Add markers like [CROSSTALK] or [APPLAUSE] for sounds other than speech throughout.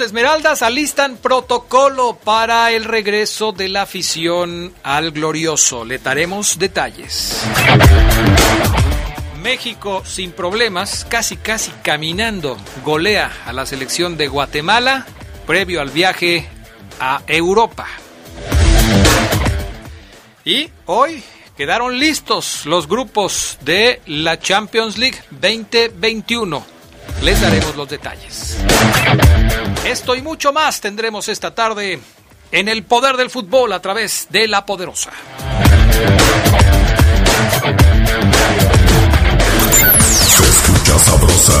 Esmeraldas alistan protocolo para el regreso de la afición al glorioso. Le daremos detalles. México sin problemas, casi casi caminando, golea a la selección de Guatemala previo al viaje a Europa. Y hoy quedaron listos los grupos de la Champions League 2021. Les daremos los detalles. Esto y mucho más tendremos esta tarde en el poder del fútbol a través de la poderosa. Se escucha sabrosa,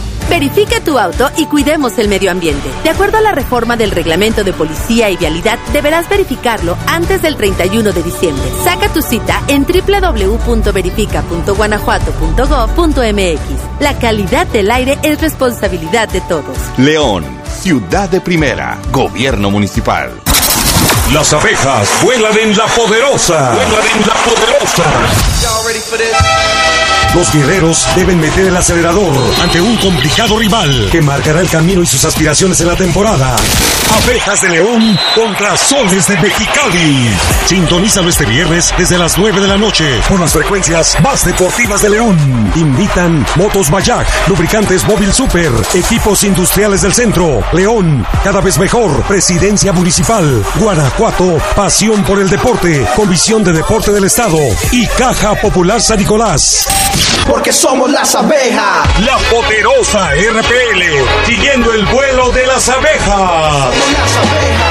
Verifica tu auto y cuidemos el medio ambiente. De acuerdo a la reforma del reglamento de policía y vialidad, deberás verificarlo antes del 31 de diciembre. Saca tu cita en www.verifica.guanajuato.gov.mx. La calidad del aire es responsabilidad de todos. León, ciudad de primera, gobierno municipal. Las abejas vuelan en la poderosa. Vuelan en la poderosa. Los guerreros deben meter el acelerador ante un complicado rival que marcará el camino y sus aspiraciones en la temporada. Abejas de León contra Soles de Mexicali. Sintonízalo este viernes desde las 9 de la noche por las frecuencias más deportivas de León. Invitan Motos Bayak, Lubricantes Móvil Super, Equipos Industriales del Centro, León, cada vez mejor, Presidencia Municipal, Guanajuato, Pasión por el Deporte, Comisión de Deporte del Estado y Caja Popular San Nicolás. Porque somos las abejas. La poderosa RPL, siguiendo el vuelo de las abejas. Las abejas.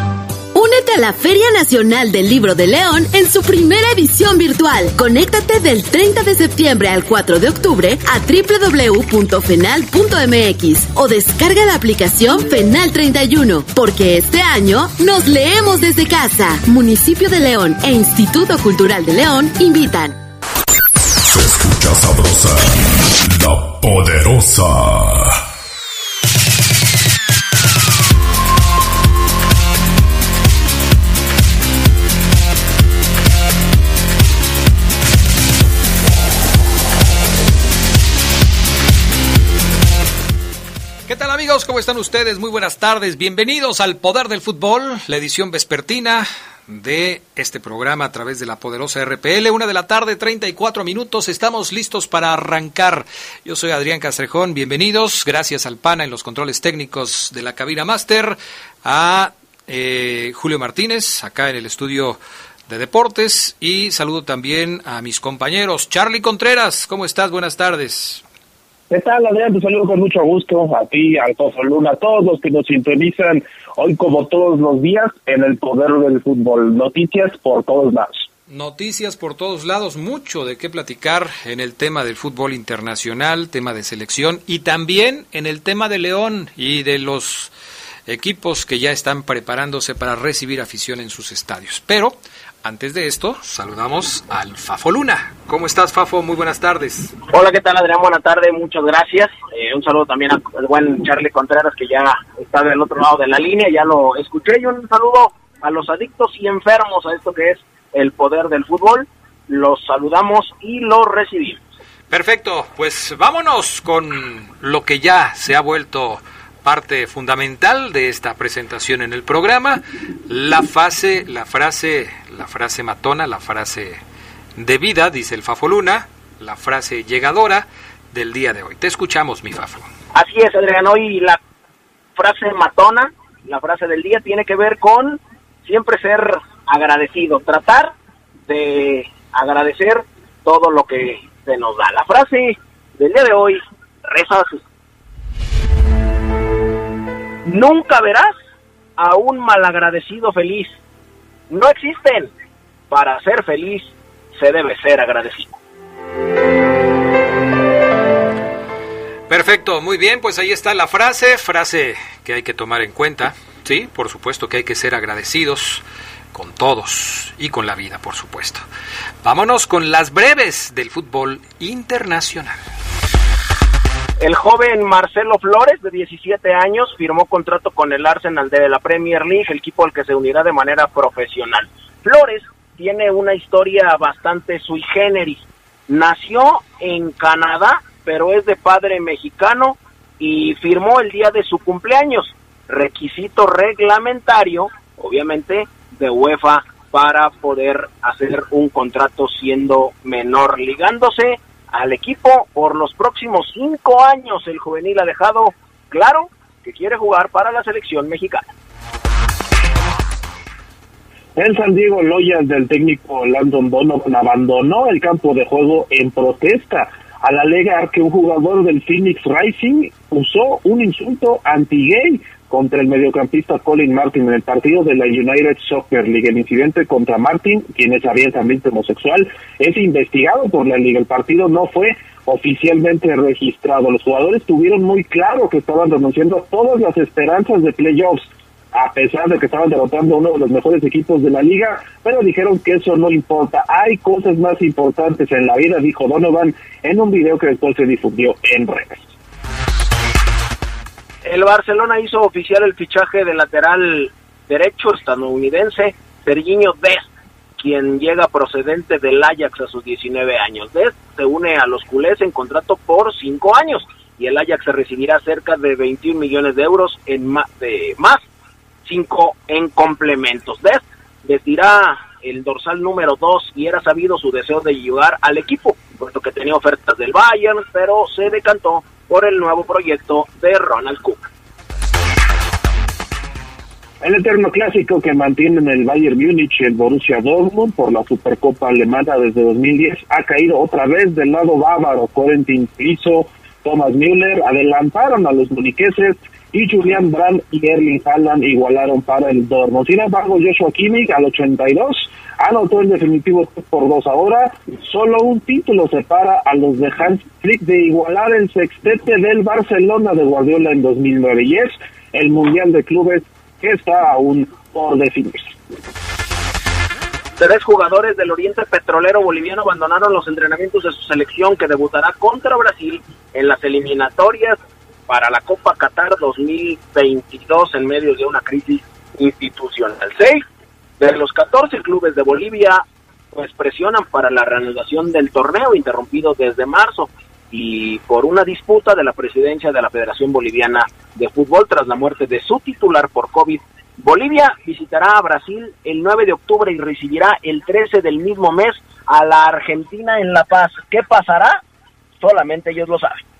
Únete a la Feria Nacional del Libro de León en su primera edición virtual. Conéctate del 30 de septiembre al 4 de octubre a www.fenal.mx o descarga la aplicación Fenal 31, porque este año nos leemos desde casa. Municipio de León e Instituto Cultural de León invitan. Se escucha sabrosa, la poderosa. Amigos? ¿Cómo están ustedes? Muy buenas tardes. Bienvenidos al Poder del Fútbol, la edición vespertina de este programa a través de la poderosa RPL. Una de la tarde, 34 minutos. Estamos listos para arrancar. Yo soy Adrián Castrejón. Bienvenidos. Gracias al PANA en los controles técnicos de la cabina máster. A eh, Julio Martínez, acá en el estudio de deportes. Y saludo también a mis compañeros. Charlie Contreras, ¿cómo estás? Buenas tardes. ¿Qué tal, Adrián? Te saludo con mucho gusto a ti, a Alfonso Luna, a todos los que nos sintonizan hoy como todos los días en el poder del fútbol. Noticias por todos lados. Noticias por todos lados, mucho de qué platicar en el tema del fútbol internacional, tema de selección y también en el tema de León y de los equipos que ya están preparándose para recibir afición en sus estadios. Pero antes de esto, saludamos al Fafo Luna. ¿Cómo estás, Fafo? Muy buenas tardes. Hola, ¿qué tal, Adrián? Buenas tardes, muchas gracias. Eh, un saludo también al buen Charlie Contreras, que ya está del otro lado de la línea, ya lo escuché. Y un saludo a los adictos y enfermos a esto que es el poder del fútbol. Los saludamos y los recibimos. Perfecto, pues vámonos con lo que ya se ha vuelto parte fundamental de esta presentación en el programa, la fase, la frase, la frase matona, la frase de vida, dice el Fafo Luna, la frase llegadora del día de hoy. Te escuchamos, mi Fafo. Así es, Adrián, hoy la frase matona, la frase del día tiene que ver con siempre ser agradecido, tratar de agradecer todo lo que se nos da. La frase del día de hoy reza. Nunca verás a un malagradecido feliz. No existen. Para ser feliz se debe ser agradecido. Perfecto, muy bien, pues ahí está la frase, frase que hay que tomar en cuenta. Sí, por supuesto que hay que ser agradecidos con todos y con la vida, por supuesto. Vámonos con las breves del fútbol internacional. El joven Marcelo Flores, de 17 años, firmó contrato con el Arsenal de la Premier League, el equipo al que se unirá de manera profesional. Flores tiene una historia bastante sui generis. Nació en Canadá, pero es de padre mexicano y firmó el día de su cumpleaños. Requisito reglamentario, obviamente, de UEFA para poder hacer un contrato siendo menor, ligándose al equipo por los próximos cinco años. El juvenil ha dejado claro que quiere jugar para la selección mexicana. El San Diego Loyal del técnico Landon Donovan abandonó el campo de juego en protesta al alegar que un jugador del Phoenix Rising usó un insulto anti-gay contra el mediocampista Colin Martin en el partido de la United Soccer League. El incidente contra Martin, quien es abiertamente homosexual, es investigado por la liga. El partido no fue oficialmente registrado. Los jugadores tuvieron muy claro que estaban renunciando todas las esperanzas de playoffs, a pesar de que estaban derrotando a uno de los mejores equipos de la liga, pero dijeron que eso no importa. Hay cosas más importantes en la vida, dijo Donovan en un video que después se difundió en redes. El Barcelona hizo oficial el fichaje del lateral derecho estadounidense Serginho Dest, quien llega procedente del Ajax a sus 19 años. Dest se une a los culés en contrato por 5 años y el Ajax recibirá cerca de 21 millones de euros en más, de más 5 en complementos. Dest vestirá el dorsal número 2 y era sabido su deseo de llegar al equipo, puesto que tenía ofertas del Bayern, pero se decantó por el nuevo proyecto de Ronald Cook. El eterno clásico que mantienen el Bayern Múnich y el Borussia Dortmund por la Supercopa Alemana desde 2010 ha caído otra vez del lado bávaro. Corentin Piso, Thomas Müller adelantaron a los muniqueses y Julian Brandt y Erling Haaland igualaron para el Dortmund. Sin embargo, Joshua Kimmich al 82 anotó el definitivo por dos ahora. Solo un título separa a los de Hans Flick de igualar el sextete del Barcelona de Guardiola en 2009 y es el Mundial de Clubes que está aún por definirse. Tres jugadores del Oriente Petrolero Boliviano abandonaron los entrenamientos de su selección que debutará contra Brasil en las eliminatorias para la Copa Qatar 2022 en medio de una crisis institucional. Seis de los 14 clubes de Bolivia pues presionan para la reanudación del torneo interrumpido desde marzo y por una disputa de la presidencia de la Federación Boliviana de Fútbol tras la muerte de su titular por COVID. Bolivia visitará a Brasil el 9 de octubre y recibirá el 13 del mismo mes a la Argentina en La Paz. ¿Qué pasará? Solamente ellos lo saben.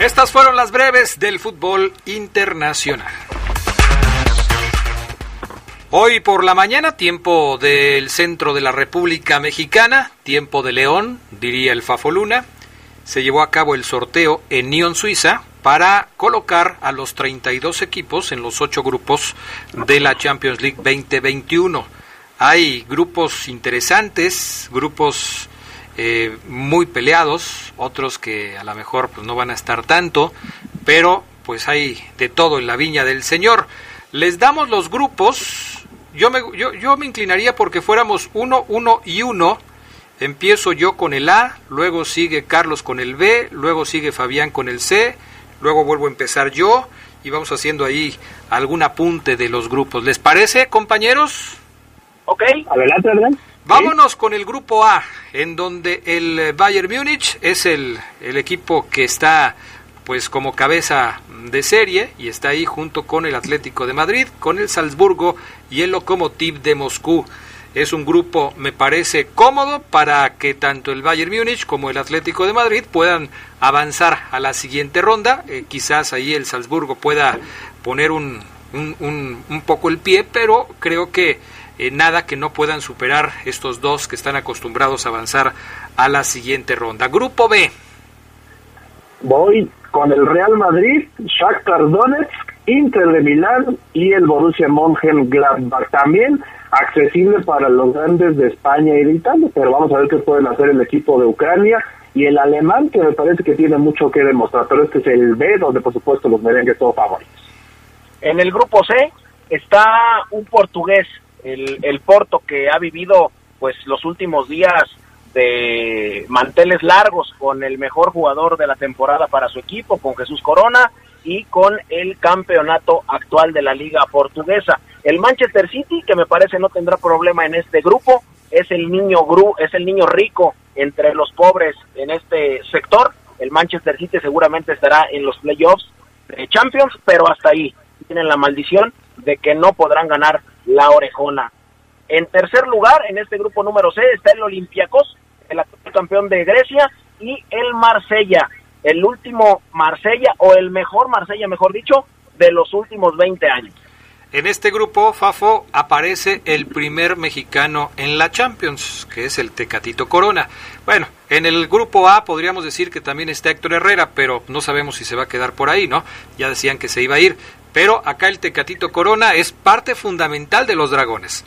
Estas fueron las breves del fútbol internacional. Hoy por la mañana, tiempo del centro de la República Mexicana, tiempo de León, diría el Fafoluna, se llevó a cabo el sorteo en Nyon, Suiza, para colocar a los 32 equipos en los ocho grupos de la Champions League 2021. Hay grupos interesantes, grupos eh, muy peleados, otros que a lo mejor pues, no van a estar tanto, pero pues hay de todo en la viña del Señor. Les damos los grupos. Yo me, yo, yo me inclinaría porque fuéramos uno, uno y uno. Empiezo yo con el A, luego sigue Carlos con el B, luego sigue Fabián con el C, luego vuelvo a empezar yo y vamos haciendo ahí algún apunte de los grupos. ¿Les parece, compañeros? Ok. Adelante, adelante. Vámonos con el grupo A, en donde el Bayern Múnich es el, el equipo que está pues como cabeza de serie y está ahí junto con el Atlético de Madrid, con el Salzburgo y el Lokomotiv de Moscú. Es un grupo, me parece, cómodo para que tanto el Bayern Múnich como el Atlético de Madrid puedan avanzar a la siguiente ronda. Eh, quizás ahí el Salzburgo pueda poner un, un, un poco el pie, pero creo que eh, nada que no puedan superar estos dos que están acostumbrados a avanzar a la siguiente ronda. Grupo B. Voy con el Real Madrid, Shakhtar Donetsk, Inter de Milán y el Borussia Mönchengladbach también accesible para los grandes de España y de Italia, pero vamos a ver qué pueden hacer el equipo de Ucrania y el alemán que me parece que tiene mucho que demostrar, pero este es el B donde por supuesto los merengues todos favoritos. En el grupo C está un portugués, el, el Porto que ha vivido pues los últimos días de manteles largos con el mejor jugador de la temporada para su equipo, con Jesús Corona y con el campeonato actual de la liga portuguesa. El Manchester City, que me parece no tendrá problema en este grupo, es el niño gru, es el niño rico entre los pobres en este sector. El Manchester City seguramente estará en los playoffs de Champions, pero hasta ahí tienen la maldición de que no podrán ganar la orejona. En tercer lugar, en este grupo número C, está el Olympiacos, el actual campeón de Grecia, y el Marsella, el último Marsella, o el mejor Marsella, mejor dicho, de los últimos 20 años. En este grupo, Fafo, aparece el primer mexicano en la Champions, que es el Tecatito Corona. Bueno, en el grupo A podríamos decir que también está Héctor Herrera, pero no sabemos si se va a quedar por ahí, ¿no? Ya decían que se iba a ir. Pero acá el Tecatito Corona es parte fundamental de los Dragones.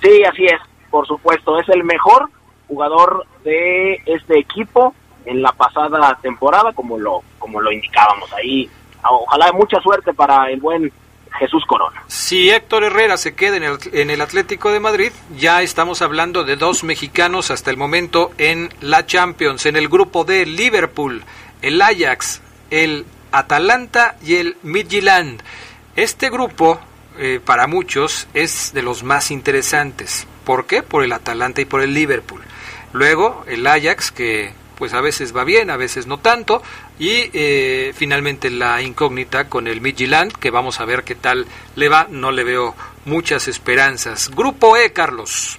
Sí, así es, por supuesto, es el mejor jugador de este equipo en la pasada temporada, como lo, como lo indicábamos ahí. Ojalá mucha suerte para el buen Jesús Corona. Si Héctor Herrera se queda en el, en el Atlético de Madrid, ya estamos hablando de dos mexicanos hasta el momento en la Champions, en el grupo de Liverpool, el Ajax, el Atalanta y el Midtjylland. Este grupo, eh, para muchos, es de los más interesantes. ¿Por qué? Por el Atalanta y por el Liverpool. Luego, el Ajax, que pues a veces va bien, a veces no tanto, y eh, finalmente la incógnita con el Midtjylland, que vamos a ver qué tal le va, no le veo muchas esperanzas. Grupo E, Carlos.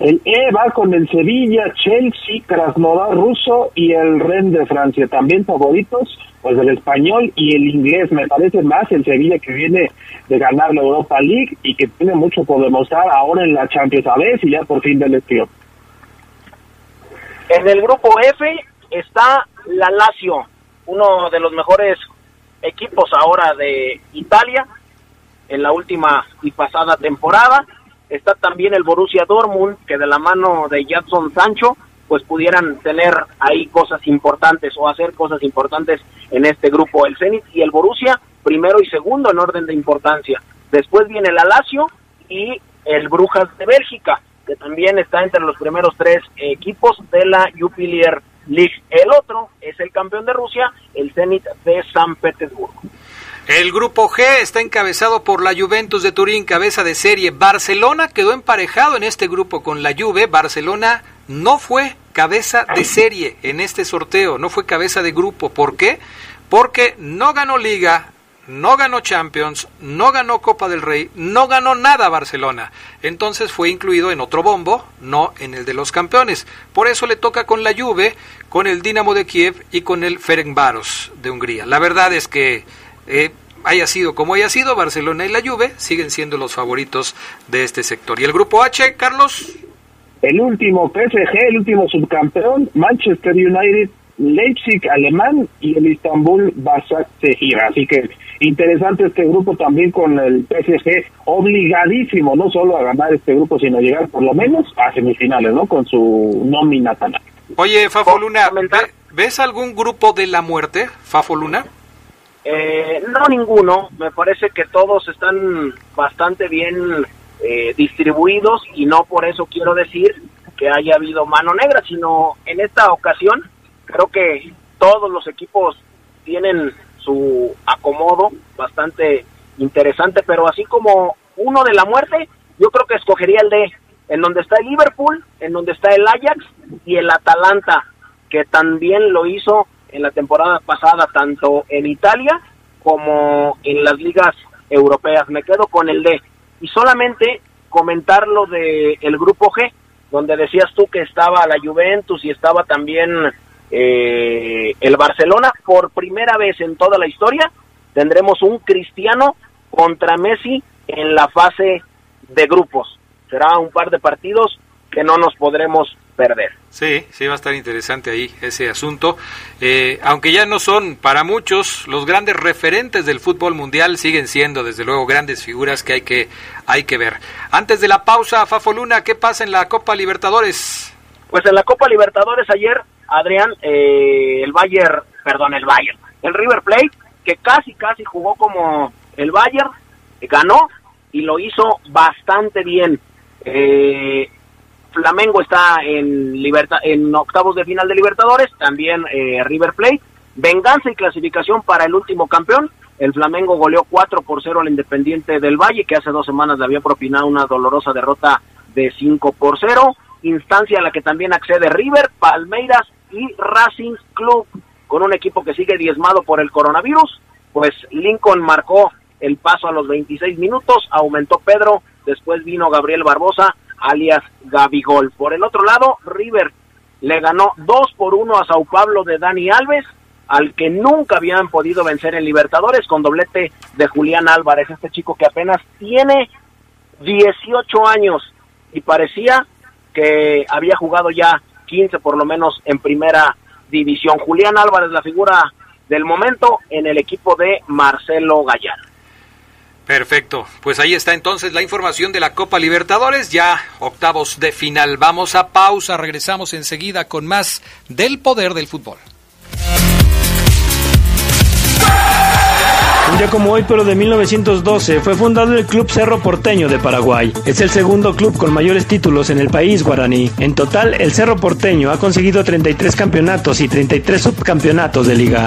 El E va con el Sevilla, Chelsea, Krasnodar ruso y el Rennes de Francia. También favoritos, pues el español y el inglés. Me parece más el Sevilla que viene de ganar la Europa League y que tiene mucho por demostrar ahora en la Champions a ver si ya por fin del estilo. En el grupo F está la Lazio, uno de los mejores equipos ahora de Italia en la última y pasada temporada. Está también el Borussia Dortmund, que de la mano de Jadson Sancho, pues pudieran tener ahí cosas importantes o hacer cosas importantes en este grupo. El Zenit y el Borussia, primero y segundo en orden de importancia. Después viene la Lazio y el Brujas de Bélgica, que también está entre los primeros tres equipos de la Jupiler League. El otro es el campeón de Rusia, el Zenit de San Petersburgo. El grupo G está encabezado por la Juventus de Turín, cabeza de serie. Barcelona quedó emparejado en este grupo con la Juve. Barcelona no fue cabeza de serie en este sorteo, no fue cabeza de grupo. ¿Por qué? Porque no ganó liga, no ganó Champions, no ganó Copa del Rey, no ganó nada Barcelona. Entonces fue incluido en otro bombo, no en el de los campeones. Por eso le toca con la Juve, con el Dinamo de Kiev y con el Ferencváros de Hungría. La verdad es que eh, haya sido como haya sido, Barcelona y la Juve siguen siendo los favoritos de este sector. ¿Y el grupo H, Carlos? El último PSG, el último subcampeón, Manchester United, Leipzig alemán y el Istanbul Basaksehir. Así que interesante este grupo también con el PSG obligadísimo no solo a ganar este grupo, sino a llegar por lo menos a semifinales, ¿no? Con su nómina tan alta. Oye, Fafo Luna, ¿ves algún grupo de la muerte, Fafo Luna? Eh, no ninguno, me parece que todos están bastante bien eh, distribuidos y no por eso quiero decir que haya habido mano negra, sino en esta ocasión creo que todos los equipos tienen su acomodo bastante interesante, pero así como uno de la muerte, yo creo que escogería el de en donde está el Liverpool, en donde está el Ajax y el Atalanta, que también lo hizo en la temporada pasada, tanto en Italia como en las ligas europeas. Me quedo con el D. Y solamente comentar lo del el grupo G, donde decías tú que estaba la Juventus y estaba también eh, el Barcelona. Por primera vez en toda la historia tendremos un cristiano contra Messi en la fase de grupos. Será un par de partidos que no nos podremos perder. Sí, sí, va a estar interesante ahí ese asunto. Eh, aunque ya no son para muchos los grandes referentes del fútbol mundial, siguen siendo desde luego grandes figuras que hay que, hay que ver. Antes de la pausa, Fafo Luna, ¿qué pasa en la Copa Libertadores? Pues en la Copa Libertadores ayer, Adrián, eh, el Bayern, perdón, el Bayern, el River Plate, que casi, casi jugó como el Bayern, ganó y lo hizo bastante bien. Eh, Flamengo está en, en octavos de final de Libertadores, también eh, River Plate. Venganza y clasificación para el último campeón. El Flamengo goleó 4 por 0 al Independiente del Valle, que hace dos semanas le había propinado una dolorosa derrota de 5 por 0. Instancia a la que también accede River, Palmeiras y Racing Club, con un equipo que sigue diezmado por el coronavirus. Pues Lincoln marcó el paso a los 26 minutos, aumentó Pedro, después vino Gabriel Barbosa alias Gabigol. Por el otro lado, River le ganó 2 por 1 a Sao Paulo de Dani Alves, al que nunca habían podido vencer en Libertadores con doblete de Julián Álvarez, este chico que apenas tiene 18 años y parecía que había jugado ya 15 por lo menos en primera división. Julián Álvarez, la figura del momento en el equipo de Marcelo Gallardo. Perfecto, pues ahí está entonces la información de la Copa Libertadores, ya octavos de final. Vamos a pausa, regresamos enseguida con más del poder del fútbol. Un día como hoy, pero de 1912, fue fundado el Club Cerro Porteño de Paraguay. Es el segundo club con mayores títulos en el país guaraní. En total, el Cerro Porteño ha conseguido 33 campeonatos y 33 subcampeonatos de liga.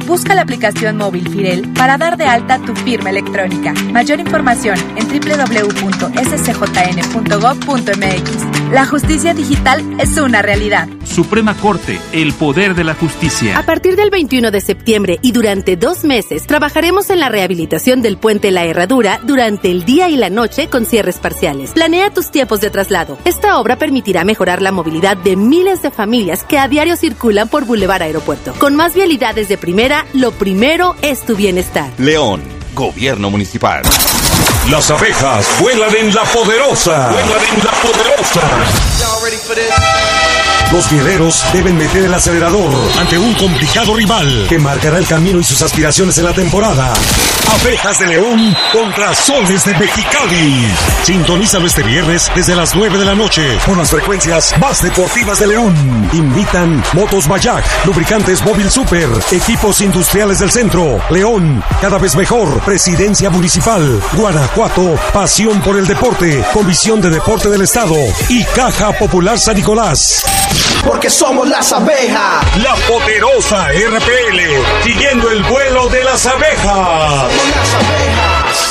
Busca la aplicación móvil Firel para dar de alta tu firma electrónica. Mayor información en www.scjn.gov.mx. La justicia digital es una realidad. Suprema Corte, el poder de la justicia. A partir del 21 de septiembre y durante dos meses, trabajaremos en la rehabilitación del puente La Herradura durante el día y la noche con cierres parciales. Planea tus tiempos de traslado. Esta obra permitirá mejorar la movilidad de miles de familias que a diario circulan por Boulevard Aeropuerto. Con más vialidades de primera, lo primero es tu bienestar. León, Gobierno Municipal. Las abejas vuelan en la poderosa. Vuelan en la poderosa. Los guerreros deben meter el acelerador ante un complicado rival que marcará el camino y sus aspiraciones en la temporada. Abejas de León contra Soles de Mexicali. Sintonízalo este viernes desde las 9 de la noche con las frecuencias más deportivas de León. Invitan Motos Bayak, Lubricantes Móvil Super, Equipos Industriales del Centro, León, cada vez mejor, Presidencia Municipal, Guanajuato, Pasión por el Deporte, Comisión de Deporte del Estado y Caja Popular San Nicolás. Porque somos las abejas. La poderosa RPL, siguiendo el vuelo de las abejas. Somos las abejas.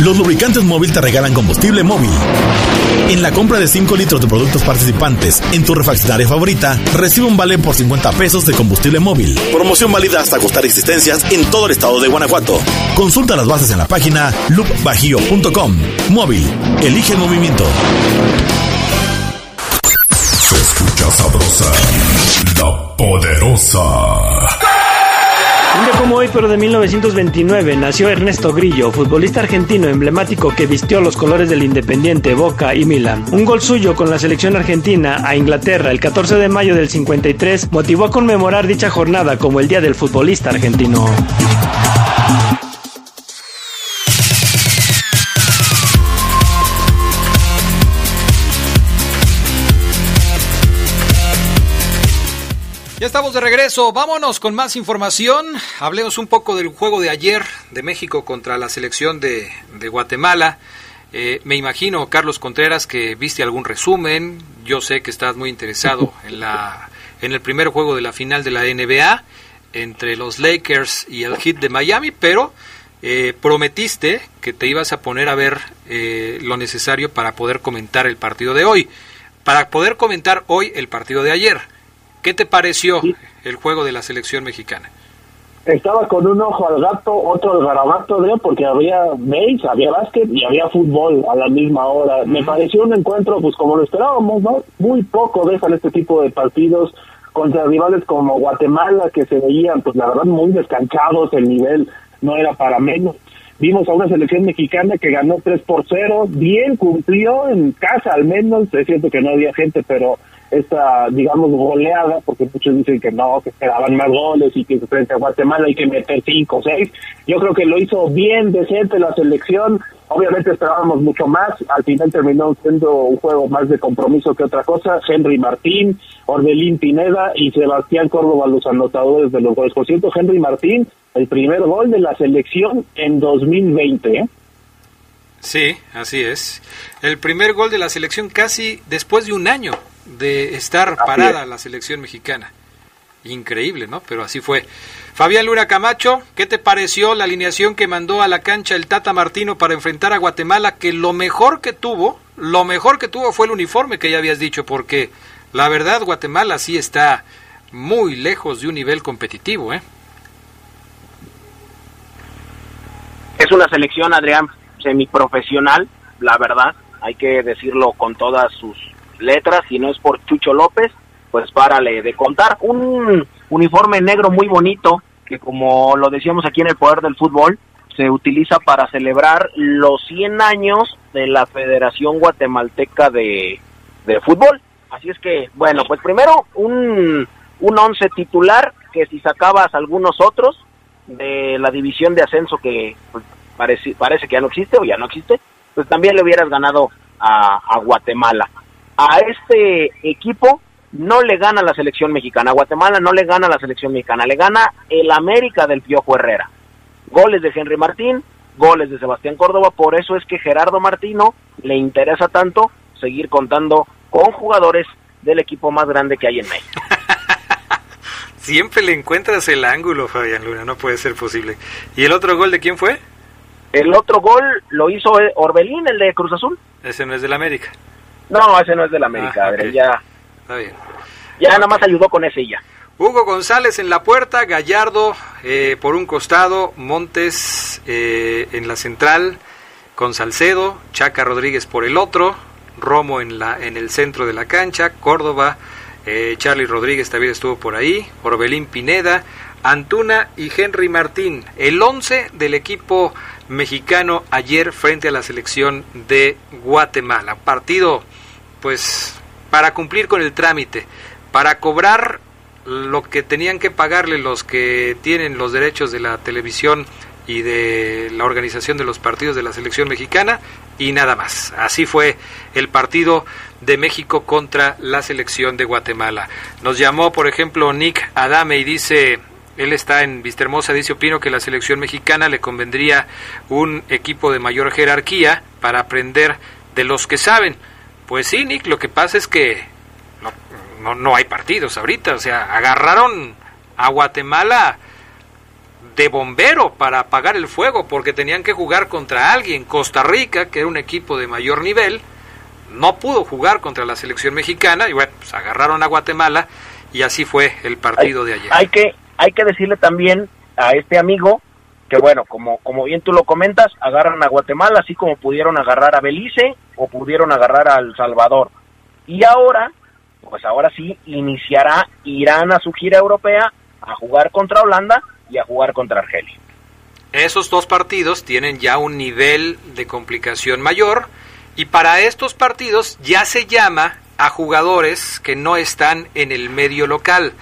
Los lubricantes móvil te regalan combustible móvil. En la compra de 5 litros de productos participantes en tu refaccionaria favorita, recibe un vale por 50 pesos de combustible móvil. Promoción válida hasta costar existencias en todo el estado de Guanajuato. Consulta las bases en la página loopbajío.com. Móvil, elige el movimiento. Se escucha sabrosa, la poderosa. Como hoy, pero de 1929, nació Ernesto Grillo, futbolista argentino emblemático que vistió los colores del Independiente, Boca y Milan. Un gol suyo con la selección argentina a Inglaterra el 14 de mayo del 53 motivó a conmemorar dicha jornada como el Día del Futbolista Argentino. Estamos de regreso, vámonos con más información. Hablemos un poco del juego de ayer de México contra la selección de, de Guatemala. Eh, me imagino, Carlos Contreras, que viste algún resumen. Yo sé que estás muy interesado [LAUGHS] en, la, en el primer juego de la final de la NBA entre los Lakers y el Heat de Miami, pero eh, prometiste que te ibas a poner a ver eh, lo necesario para poder comentar el partido de hoy. Para poder comentar hoy el partido de ayer. ¿Qué te pareció el juego de la selección mexicana? Estaba con un ojo al gato, otro al garabato, porque había base, había básquet y había fútbol a la misma hora. Me pareció un encuentro, pues como lo esperábamos, ¿no? Muy poco dejan este tipo de partidos contra rivales como Guatemala, que se veían, pues la verdad, muy descanchados, el nivel no era para menos. Vimos a una selección mexicana que ganó 3 por 0, bien cumplió en casa al menos, es cierto que no había gente, pero esta, digamos, goleada, porque muchos dicen que no, que esperaban más goles y que frente a Guatemala hay que meter cinco o seis. Yo creo que lo hizo bien decente la selección. Obviamente esperábamos mucho más. Al final terminó siendo un juego más de compromiso que otra cosa. Henry Martín, Orbelín Pineda y Sebastián Córdoba, los anotadores de los goles. Por cierto, Henry Martín, el primer gol de la selección en 2020. ¿eh? Sí, así es. El primer gol de la selección casi después de un año de estar parada la selección mexicana. Increíble, ¿no? Pero así fue. Fabián Luna Camacho, ¿qué te pareció la alineación que mandó a la cancha el Tata Martino para enfrentar a Guatemala? Que lo mejor que tuvo, lo mejor que tuvo fue el uniforme que ya habías dicho, porque la verdad Guatemala sí está muy lejos de un nivel competitivo, ¿eh? Es una selección, Adrián, semiprofesional, la verdad, hay que decirlo con todas sus letras, si no es por Chucho López, pues párale de contar. Un uniforme negro muy bonito, que como lo decíamos aquí en el Poder del Fútbol, se utiliza para celebrar los 100 años de la Federación Guatemalteca de, de Fútbol. Así es que, bueno, pues primero un, un once titular, que si sacabas algunos otros de la división de ascenso que pues, parece, parece que ya no existe o ya no existe, pues también le hubieras ganado a, a Guatemala a este equipo no le gana la selección mexicana. A Guatemala no le gana la selección mexicana, le gana el América del Piojo Herrera. Goles de Henry Martín, goles de Sebastián Córdoba, por eso es que Gerardo Martino le interesa tanto seguir contando con jugadores del equipo más grande que hay en México. [LAUGHS] Siempre le encuentras el ángulo, Fabián Luna, no puede ser posible. ¿Y el otro gol de quién fue? El otro gol lo hizo Orbelín, el de Cruz Azul. Ese no es del América. No, ese no es del América, ah, ya. Está bien. Ya nada más ayudó con ese ya. Hugo González en la puerta, Gallardo eh, por un costado, Montes eh, en la central, con Salcedo, Chaca Rodríguez por el otro, Romo en, la, en el centro de la cancha, Córdoba, eh, Charlie Rodríguez también estuvo por ahí, Orbelín Pineda, Antuna y Henry Martín, el 11 del equipo mexicano ayer frente a la selección de Guatemala. Partido pues para cumplir con el trámite, para cobrar lo que tenían que pagarle los que tienen los derechos de la televisión y de la organización de los partidos de la selección mexicana y nada más. Así fue el partido de México contra la selección de Guatemala. Nos llamó, por ejemplo, Nick Adame y dice, él está en Vistahermosa, dice opino que la selección mexicana le convendría un equipo de mayor jerarquía para aprender de los que saben. Pues sí, Nick, lo que pasa es que no, no, hay partidos ahorita, o sea, agarraron a Guatemala de bombero para apagar el fuego porque tenían que jugar contra alguien. Costa Rica, que era un equipo de mayor nivel, no pudo jugar contra la selección mexicana y bueno, pues agarraron a Guatemala y así fue el partido de ayer. Hay que, hay que decirle también a este amigo que bueno, como, como bien tú lo comentas, agarran a Guatemala así como pudieron agarrar a Belice o pudieron agarrar a El Salvador. Y ahora, pues ahora sí, iniciará, irán a su gira europea a jugar contra Holanda y a jugar contra Argelia. Esos dos partidos tienen ya un nivel de complicación mayor y para estos partidos ya se llama a jugadores que no están en el medio local.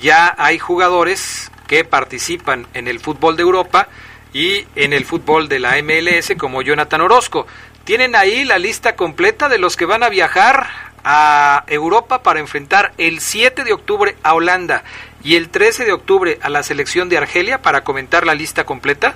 Ya hay jugadores que participan en el fútbol de Europa y en el fútbol de la MLS como Jonathan Orozco. Tienen ahí la lista completa de los que van a viajar a Europa para enfrentar el 7 de octubre a Holanda y el 13 de octubre a la selección de Argelia para comentar la lista completa.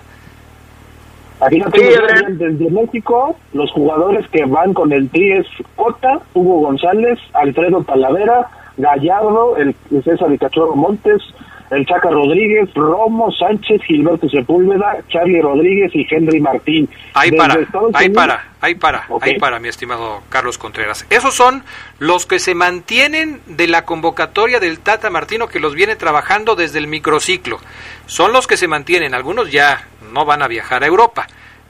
Aquí no desde México, los jugadores que van con el Tries Cota, Hugo González, Alfredo Talavera, Gallardo, el César y Cachorro Montes, el Chaca Rodríguez, Romo Sánchez, Gilberto Sepúlveda, Charlie Rodríguez y Henry Martín. Ahí para, ahí para, ahí para, ahí para, mi estimado Carlos Contreras. Esos son los que se mantienen de la convocatoria del Tata Martino que los viene trabajando desde el microciclo. Son los que se mantienen, algunos ya no van a viajar a Europa.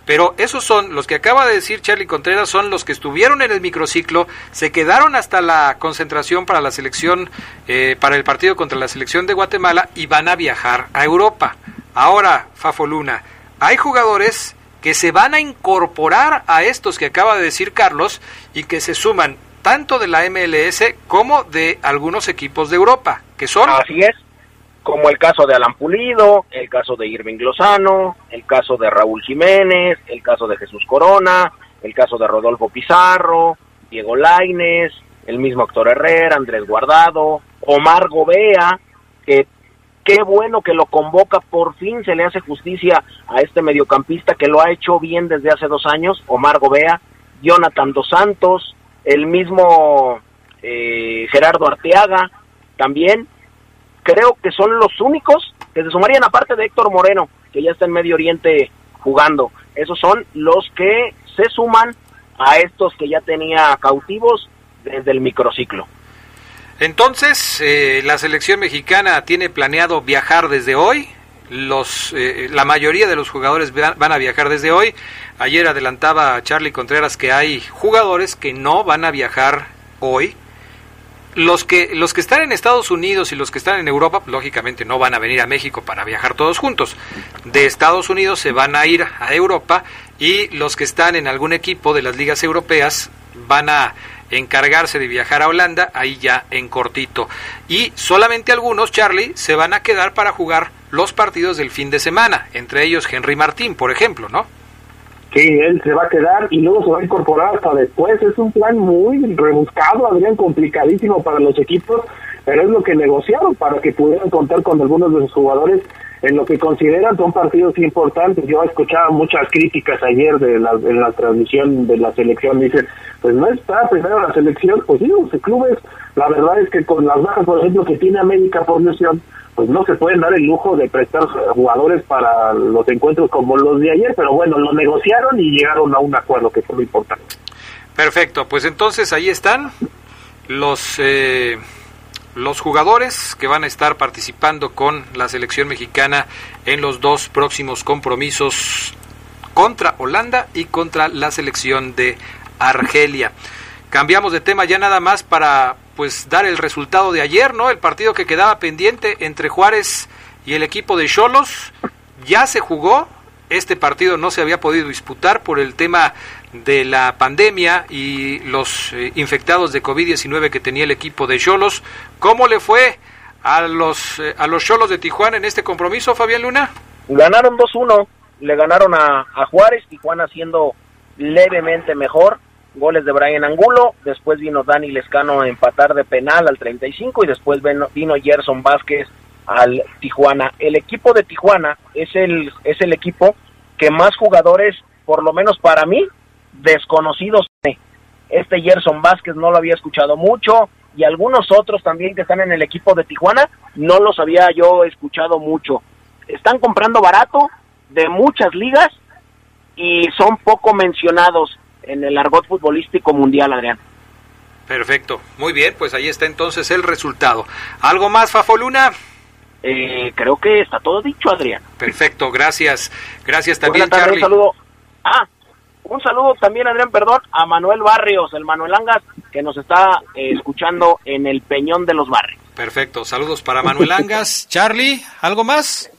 Pero esos son, los que acaba de decir Charlie Contreras, son los que estuvieron en el microciclo, se quedaron hasta la concentración para la selección, eh, para el partido contra la selección de Guatemala y van a viajar a Europa. Ahora, Fafo Luna, hay jugadores que se van a incorporar a estos que acaba de decir Carlos y que se suman tanto de la MLS como de algunos equipos de Europa, que son... Así es como el caso de Alan Pulido, el caso de Irving Lozano, el caso de Raúl Jiménez, el caso de Jesús Corona, el caso de Rodolfo Pizarro, Diego Laines, el mismo Héctor Herrera, Andrés Guardado, Omar Gobea, que qué bueno que lo convoca, por fin se le hace justicia a este mediocampista que lo ha hecho bien desde hace dos años, Omar Gobea, Jonathan Dos Santos, el mismo eh, Gerardo Arteaga, también, creo que son los únicos que se sumarían aparte de Héctor Moreno, que ya está en Medio Oriente jugando. Esos son los que se suman a estos que ya tenía cautivos desde el microciclo. Entonces, eh, la selección mexicana tiene planeado viajar desde hoy. Los, eh, la mayoría de los jugadores van a viajar desde hoy. Ayer adelantaba Charlie Contreras que hay jugadores que no van a viajar hoy, los que, los que están en Estados Unidos y los que están en Europa, lógicamente no van a venir a México para viajar todos juntos. De Estados Unidos se van a ir a Europa y los que están en algún equipo de las ligas europeas van a encargarse de viajar a Holanda, ahí ya en cortito. Y solamente algunos, Charlie, se van a quedar para jugar los partidos del fin de semana, entre ellos Henry Martín, por ejemplo, ¿no? Sí, él se va a quedar y luego se va a incorporar hasta después. Es un plan muy rebuscado, Adrián, complicadísimo para los equipos, pero es lo que negociaron para que pudieran contar con algunos de sus jugadores en lo que consideran son partidos importantes. Yo escuchaba muchas críticas ayer de la, en la transmisión de la selección. Dicen, pues no está primero la selección. Pues sí, los clubes, la verdad es que con las bajas, por ejemplo, que tiene América por lesión, pues no se pueden dar el lujo de prestar jugadores para los encuentros como los de ayer, pero bueno, lo negociaron y llegaron a un acuerdo que fue lo importante. Perfecto, pues entonces ahí están los eh, los jugadores que van a estar participando con la selección mexicana en los dos próximos compromisos contra Holanda y contra la selección de Argelia. Cambiamos de tema ya nada más para pues dar el resultado de ayer, ¿no? El partido que quedaba pendiente entre Juárez y el equipo de Cholos ya se jugó. Este partido no se había podido disputar por el tema de la pandemia y los eh, infectados de COVID-19 que tenía el equipo de Cholos. ¿Cómo le fue a los eh, a los Cholos de Tijuana en este compromiso, Fabián Luna? Ganaron 2-1, le ganaron a, a Juárez, Tijuana siendo levemente mejor goles de Brian Angulo, después vino Dani Lescano a empatar de penal al 35 y después vino, Gerson Vázquez al Tijuana. El equipo de Tijuana es el, es el equipo que más jugadores, por lo menos para mí, desconocidos. Este Gerson Vázquez no lo había escuchado mucho y algunos otros también que están en el equipo de Tijuana no los había yo escuchado mucho. están comprando barato de muchas ligas y son poco mencionados en el argot futbolístico mundial, Adrián. Perfecto, muy bien, pues ahí está entonces el resultado. ¿Algo más, Fafoluna? Eh, creo que está todo dicho, Adrián. Perfecto, gracias. Gracias también, tardes, Charlie. Un saludo. Ah, un saludo también, Adrián, perdón, a Manuel Barrios, el Manuel Angas, que nos está eh, escuchando en el Peñón de los Barrios. Perfecto, saludos para Manuel [LAUGHS] Angas. Charlie, ¿algo más?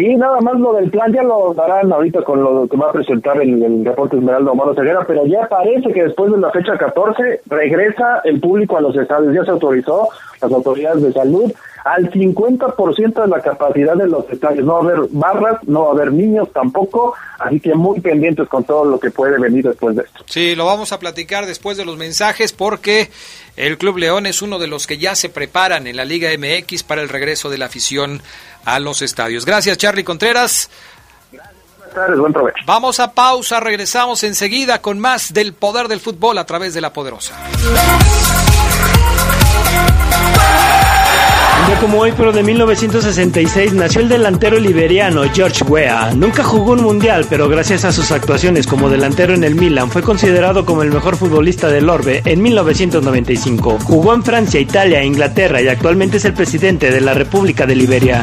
Sí, nada más lo del plan ya lo darán ahorita con lo que va a presentar el, el reporte Esmeralda Omar Ceguera, pero ya parece que después de la fecha 14 regresa el público a los estadios, ya se autorizó las autoridades de salud al 50% de la capacidad de los estadios, no va a haber barras, no va a haber niños tampoco, así que muy pendientes con todo lo que puede venir después de esto. Sí, lo vamos a platicar después de los mensajes porque el Club León es uno de los que ya se preparan en la Liga MX para el regreso de la afición a los estadios. Gracias, Charlie Contreras. Buenas tardes, buen provecho. Vamos a pausa, regresamos enseguida con más del poder del fútbol a través de la poderosa. Como hoy, pero de 1966, nació el delantero liberiano George Weah. Nunca jugó un mundial, pero gracias a sus actuaciones como delantero en el Milan, fue considerado como el mejor futbolista del Orbe en 1995. Jugó en Francia, Italia e Inglaterra y actualmente es el presidente de la República de Liberia.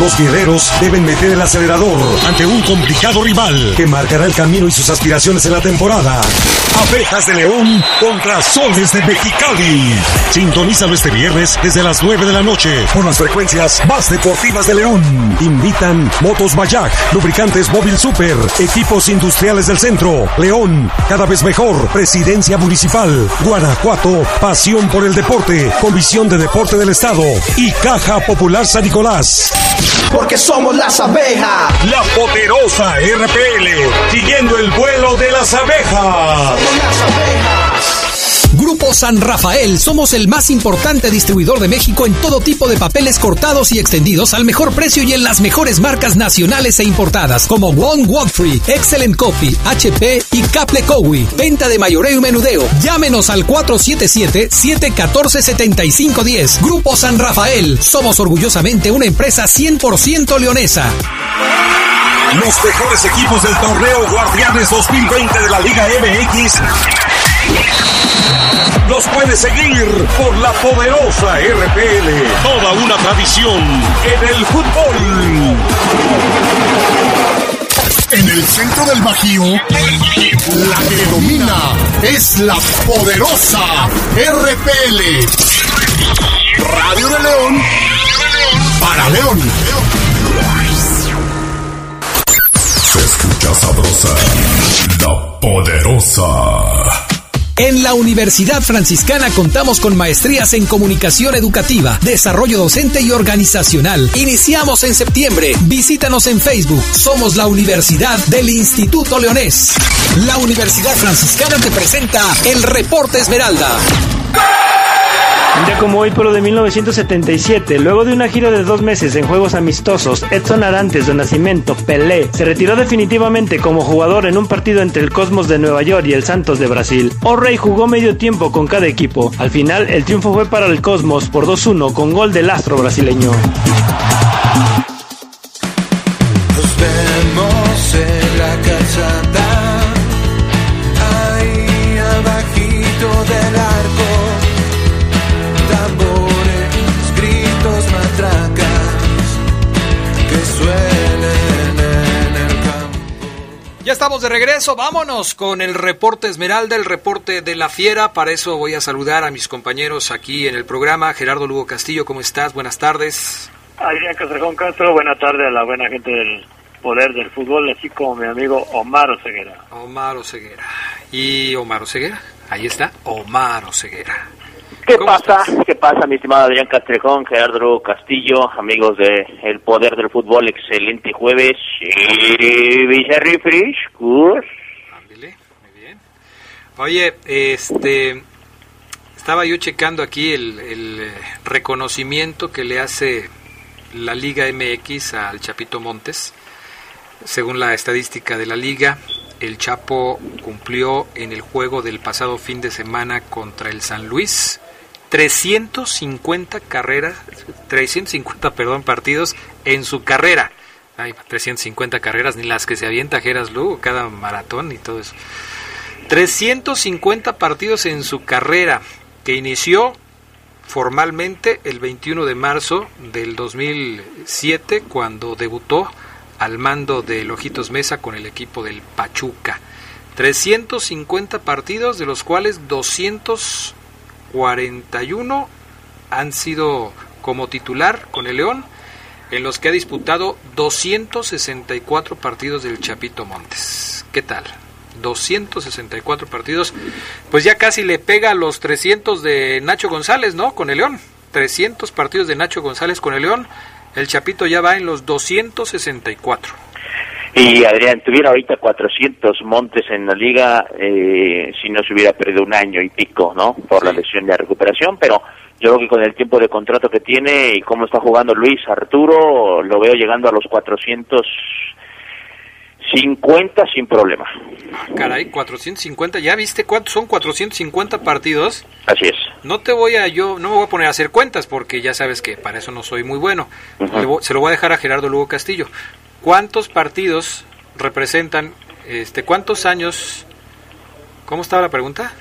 Los guerreros deben meter el acelerador ante un complicado rival que marcará el camino y sus aspiraciones en la temporada. Abejas de León contra Soles de Mexicali. Sintonízalo este viernes desde las 9 de la noche por las frecuencias más deportivas de León. Invitan Motos Bayak, Lubricantes Móvil Super, Equipos Industriales del Centro, León, cada vez mejor, Presidencia Municipal, Guanajuato, Pasión por el Deporte, Comisión de Deporte del Estado y Caja Popular San Nicolás. Porque somos las abejas. La poderosa RPL, siguiendo el vuelo de las abejas. Grupo San Rafael, somos el más importante distribuidor de México en todo tipo de papeles cortados y extendidos al mejor precio y en las mejores marcas nacionales e importadas como One Godfrey, Excellent Copy, HP y Caple Cowie. Venta de mayoreo y menudeo. Llámenos al 477-714-7510. Grupo San Rafael, somos orgullosamente una empresa 100% leonesa. Los mejores equipos del torneo Guardianes 2020 de la Liga MX los puedes seguir por la poderosa RPL. Toda una tradición en el fútbol. En el centro del Bajío, la que domina es la poderosa RPL. Radio de León para León. Se escucha sabrosa, la poderosa. En la Universidad Franciscana contamos con maestrías en comunicación educativa, desarrollo docente y organizacional. Iniciamos en septiembre. Visítanos en Facebook. Somos la Universidad del Instituto Leonés. La Universidad Franciscana te presenta el Reporte Esmeralda. Un día como hoy, pero de 1977, luego de una gira de dos meses en juegos amistosos, Edson Arantes de Nacimiento, Pelé, se retiró definitivamente como jugador en un partido entre el Cosmos de Nueva York y el Santos de Brasil. O'Reilly jugó medio tiempo con cada equipo. Al final, el triunfo fue para el Cosmos por 2-1 con gol del astro brasileño. Estamos de regreso, vámonos con el reporte Esmeralda, el reporte de la fiera. Para eso voy a saludar a mis compañeros aquí en el programa. Gerardo Lugo Castillo, ¿cómo estás? Buenas tardes. Adrián Castrejón Castro, buena tarde a la buena gente del poder del fútbol, así como mi amigo Omar Oseguera. Omar Oseguera. ¿Y Omar Oseguera? Ahí está, Omar Oseguera. ¿Qué pasa? ¿Qué pasa, mi estimado Adrián Castrejón, Gerardo Castillo, amigos de El Poder del Fútbol? Excelente jueves. Villarreal Oye, este, estaba yo checando aquí el, el eh, reconocimiento que le hace la Liga MX al Chapito Montes. Según la estadística de la liga, el Chapo cumplió en el juego del pasado fin de semana contra el San Luis 350 carreras, 350, perdón, partidos en su carrera. Ay, 350 carreras, ni las que se avienta Geras Lugo, cada maratón y todo eso. 350 partidos en su carrera, que inició formalmente el 21 de marzo del 2007, cuando debutó al mando de Lojitos Mesa con el equipo del Pachuca. 350 partidos, de los cuales 200 41 han sido como titular con el León, en los que ha disputado 264 partidos del Chapito Montes. ¿Qué tal? 264 partidos, pues ya casi le pega a los 300 de Nacho González, ¿no? Con el León. 300 partidos de Nacho González con el León. El Chapito ya va en los 264. Y Adrián, tuviera ahorita 400 montes en la liga eh, si no se hubiera perdido un año y pico, ¿no? Por la lesión de recuperación, pero yo creo que con el tiempo de contrato que tiene y cómo está jugando Luis Arturo, lo veo llegando a los 450 sin problema. Ah, caray, 450, ¿ya viste cuántos son 450 partidos? Así es. No te voy a, yo no me voy a poner a hacer cuentas porque ya sabes que para eso no soy muy bueno. se lo voy a dejar a Gerardo Lugo Castillo. ¿Cuántos partidos representan, este, cuántos años? ¿Cómo estaba la pregunta?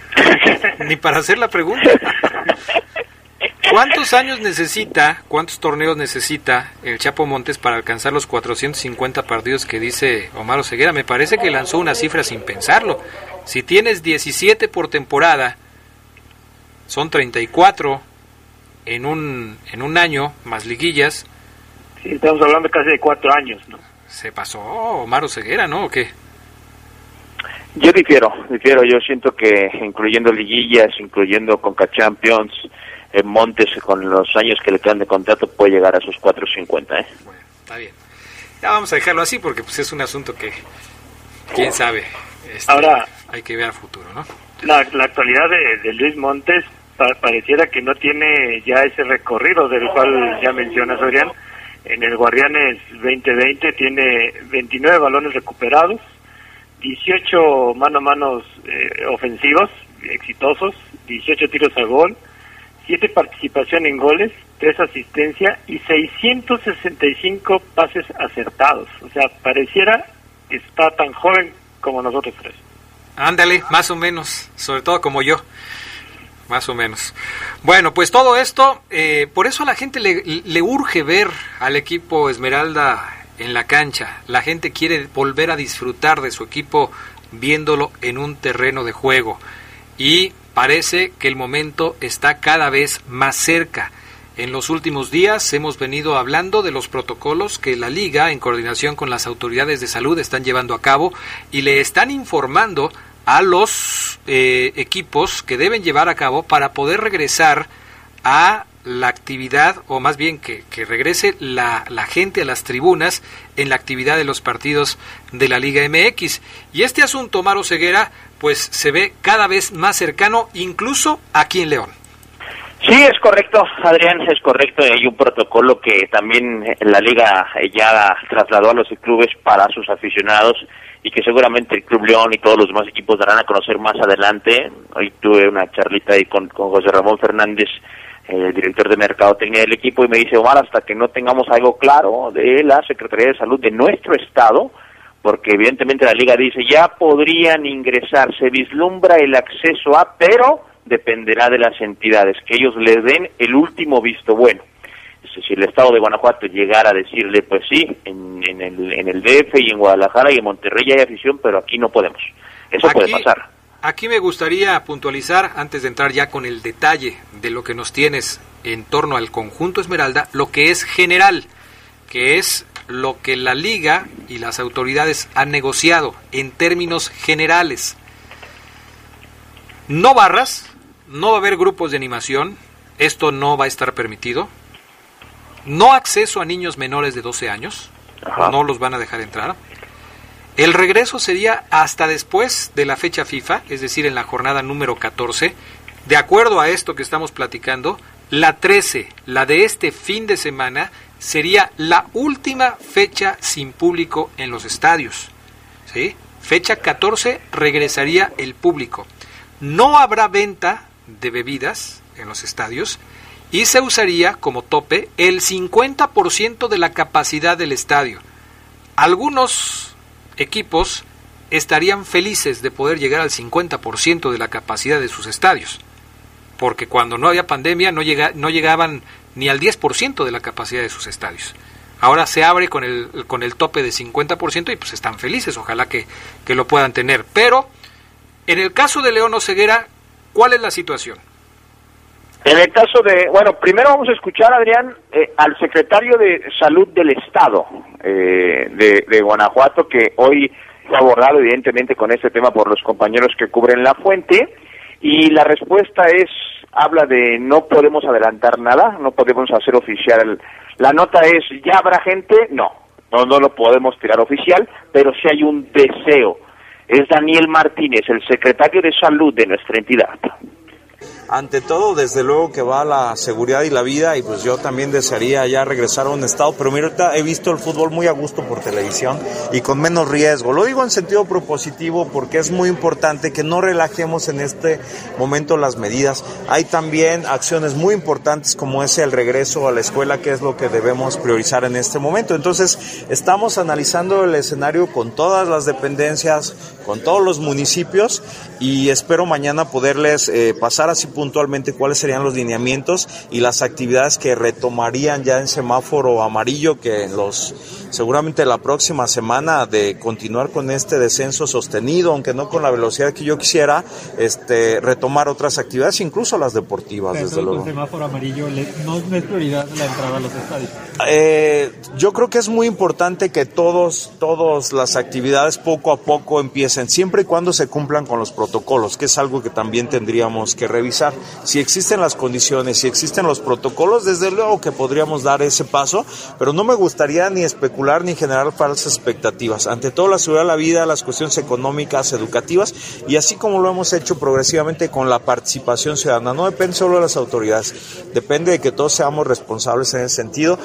Ni para hacer la pregunta. ¿Cuántos años necesita, cuántos torneos necesita el Chapo Montes para alcanzar los 450 partidos que dice Omar Ceguera? Me parece que lanzó una cifra sin pensarlo. Si tienes 17 por temporada, son 34 en un, en un año, más liguillas. Sí, estamos hablando casi de cuatro años, ¿no? se pasó Omar Ceguera, ¿no? ¿O qué? Yo difiero, difiero. Yo siento que incluyendo liguillas, incluyendo Conca Champions, en Montes con los años que le quedan de contrato puede llegar a sus 4.50, ¿eh? Bueno, está bien. Ya vamos a dejarlo así porque pues es un asunto que quién sabe. Este, Ahora hay que ver al futuro, ¿no? La, actualidad de, Luis Montes pareciera que no tiene ya ese recorrido del cual ya mencionas, Adrián en el Guardianes 2020 tiene 29 balones recuperados, 18 mano a manos eh, ofensivos exitosos, 18 tiros a gol, 7 participación en goles, 3 asistencia y 665 pases acertados. O sea, pareciera que está tan joven como nosotros tres. Ándale, más o menos, sobre todo como yo más o menos. Bueno, pues todo esto, eh, por eso a la gente le, le urge ver al equipo Esmeralda en la cancha. La gente quiere volver a disfrutar de su equipo viéndolo en un terreno de juego. Y parece que el momento está cada vez más cerca. En los últimos días hemos venido hablando de los protocolos que la liga, en coordinación con las autoridades de salud, están llevando a cabo y le están informando a los eh, equipos que deben llevar a cabo para poder regresar a la actividad, o más bien que, que regrese la, la, gente a las tribunas en la actividad de los partidos de la Liga MX. Y este asunto, Maro Ceguera, pues se ve cada vez más cercano, incluso aquí en León. Sí, es correcto, Adrián, es correcto. Hay un protocolo que también la liga ya trasladó a los clubes para sus aficionados y que seguramente el Club León y todos los demás equipos darán a conocer más adelante. Hoy tuve una charlita ahí con, con José Ramón Fernández, el director de Mercadotecnia del equipo, y me dice, Omar, hasta que no tengamos algo claro de la Secretaría de Salud de nuestro estado, porque evidentemente la liga dice, ya podrían ingresar, se vislumbra el acceso a, pero dependerá de las entidades, que ellos les den el último visto bueno si el Estado de Guanajuato llegara a decirle, pues sí, en, el, en el DF y en Guadalajara y en Monterrey hay afición, pero aquí no podemos. Eso puede pasar. Aquí me gustaría puntualizar, antes de entrar ya con el detalle de lo que nos tienes en torno al conjunto Esmeralda, lo que es general, que es lo que la liga y las autoridades han negociado en términos generales. No barras, no va a haber grupos de animación, esto no va a estar permitido. No acceso a niños menores de 12 años, no los van a dejar entrar. El regreso sería hasta después de la fecha FIFA, es decir, en la jornada número 14. De acuerdo a esto que estamos platicando, la 13, la de este fin de semana, sería la última fecha sin público en los estadios. ¿sí? Fecha 14 regresaría el público. No habrá venta de bebidas en los estadios y se usaría como tope el 50% de la capacidad del estadio. Algunos equipos estarían felices de poder llegar al 50% de la capacidad de sus estadios, porque cuando no había pandemia no, llega, no llegaban ni al 10% de la capacidad de sus estadios. Ahora se abre con el, con el tope de 50% y pues están felices, ojalá que, que lo puedan tener. Pero en el caso de León Oseguera, ¿cuál es la situación? En el caso de, bueno, primero vamos a escuchar, Adrián, eh, al secretario de Salud del Estado eh, de, Guanajuato, que hoy fue abordado evidentemente con este tema por los compañeros que cubren la fuente, y la respuesta es, habla de no podemos adelantar nada, no podemos hacer oficial. La nota es, ¿ya habrá gente? No, no, no lo podemos tirar oficial, pero sí hay un deseo. Es Daniel Martínez, el secretario de Salud de nuestra entidad ante todo, desde luego que va la seguridad y la vida y pues yo también desearía ya regresar a un estado, pero mira, ahorita he visto el fútbol muy a gusto por televisión y con menos riesgo. Lo digo en sentido propositivo porque es muy importante que no relajemos en este momento las medidas. Hay también acciones muy importantes como es el regreso a la escuela, que es lo que debemos priorizar en este momento. Entonces, estamos analizando el escenario con todas las dependencias, con todos los municipios y espero mañana poderles eh, pasar así puntualmente cuáles serían los lineamientos y las actividades que retomarían ya en semáforo amarillo que los seguramente la próxima semana de continuar con este descenso sostenido, aunque no con la velocidad que yo quisiera, este retomar otras actividades, incluso las deportivas, desde luego. semáforo amarillo no, es prioridad la entrada a los estadios. Eh, yo creo que es muy importante que todos, todas las actividades poco a poco empiecen, siempre y cuando se cumplan con los protocolos, que es algo que también tendríamos que revisar. Si existen las condiciones, si existen los protocolos, desde luego que podríamos dar ese paso, pero no me gustaría ni especular ni generar falsas expectativas. Ante todo, la seguridad de la vida, las cuestiones económicas, educativas, y así como lo hemos hecho progresivamente con la participación ciudadana. No depende solo de las autoridades, depende de que todos seamos responsables en ese sentido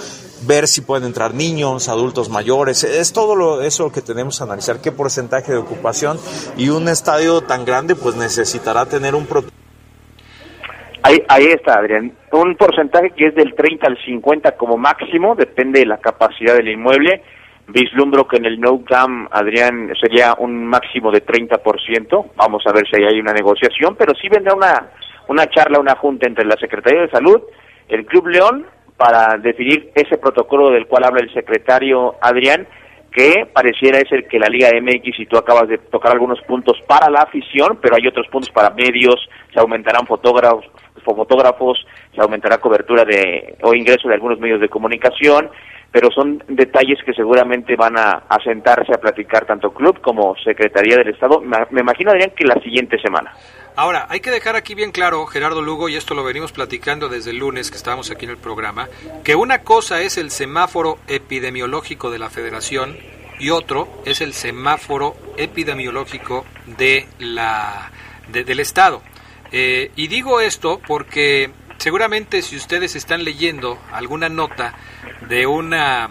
ver si pueden entrar niños, adultos mayores, es todo lo, eso que tenemos que analizar, qué porcentaje de ocupación y un estadio tan grande pues necesitará tener un protocolo Ahí, ahí está, Adrián. Un porcentaje que es del 30 al 50 como máximo, depende de la capacidad del inmueble. Vislumbro que en el No Cam, Adrián, sería un máximo de 30%. Vamos a ver si hay una negociación, pero sí vendrá una, una charla, una junta entre la Secretaría de Salud, el Club León, para definir ese protocolo del cual habla el secretario Adrián, que pareciera es el que la Liga MX, y tú acabas de tocar algunos puntos para la afición, pero hay otros puntos para medios, se aumentarán fotógrafos, fotógrafos, se aumentará cobertura de o ingreso de algunos medios de comunicación, pero son detalles que seguramente van a, a sentarse a platicar tanto club como Secretaría del Estado, me, me imagino Adrián que la siguiente semana. Ahora, hay que dejar aquí bien claro, Gerardo Lugo, y esto lo venimos platicando desde el lunes que estábamos aquí en el programa, que una cosa es el semáforo epidemiológico de la federación y otro es el semáforo epidemiológico de la, de, del Estado. Eh, y digo esto porque seguramente si ustedes están leyendo alguna nota de una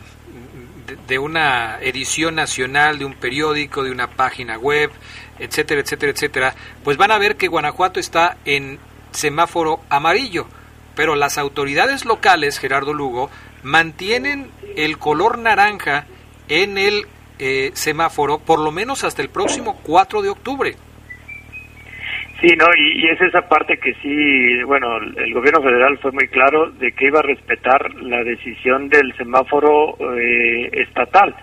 de, una edición nacional de un periódico, de una página web, etcétera, etcétera, etcétera, pues van a ver que Guanajuato está en semáforo amarillo, pero las autoridades locales, Gerardo Lugo, mantienen el color naranja en el eh, semáforo por lo menos hasta el próximo 4 de octubre. Sí, no, y, y, es esa parte que sí, bueno, el gobierno federal fue muy claro de que iba a respetar la decisión del semáforo eh, estatal.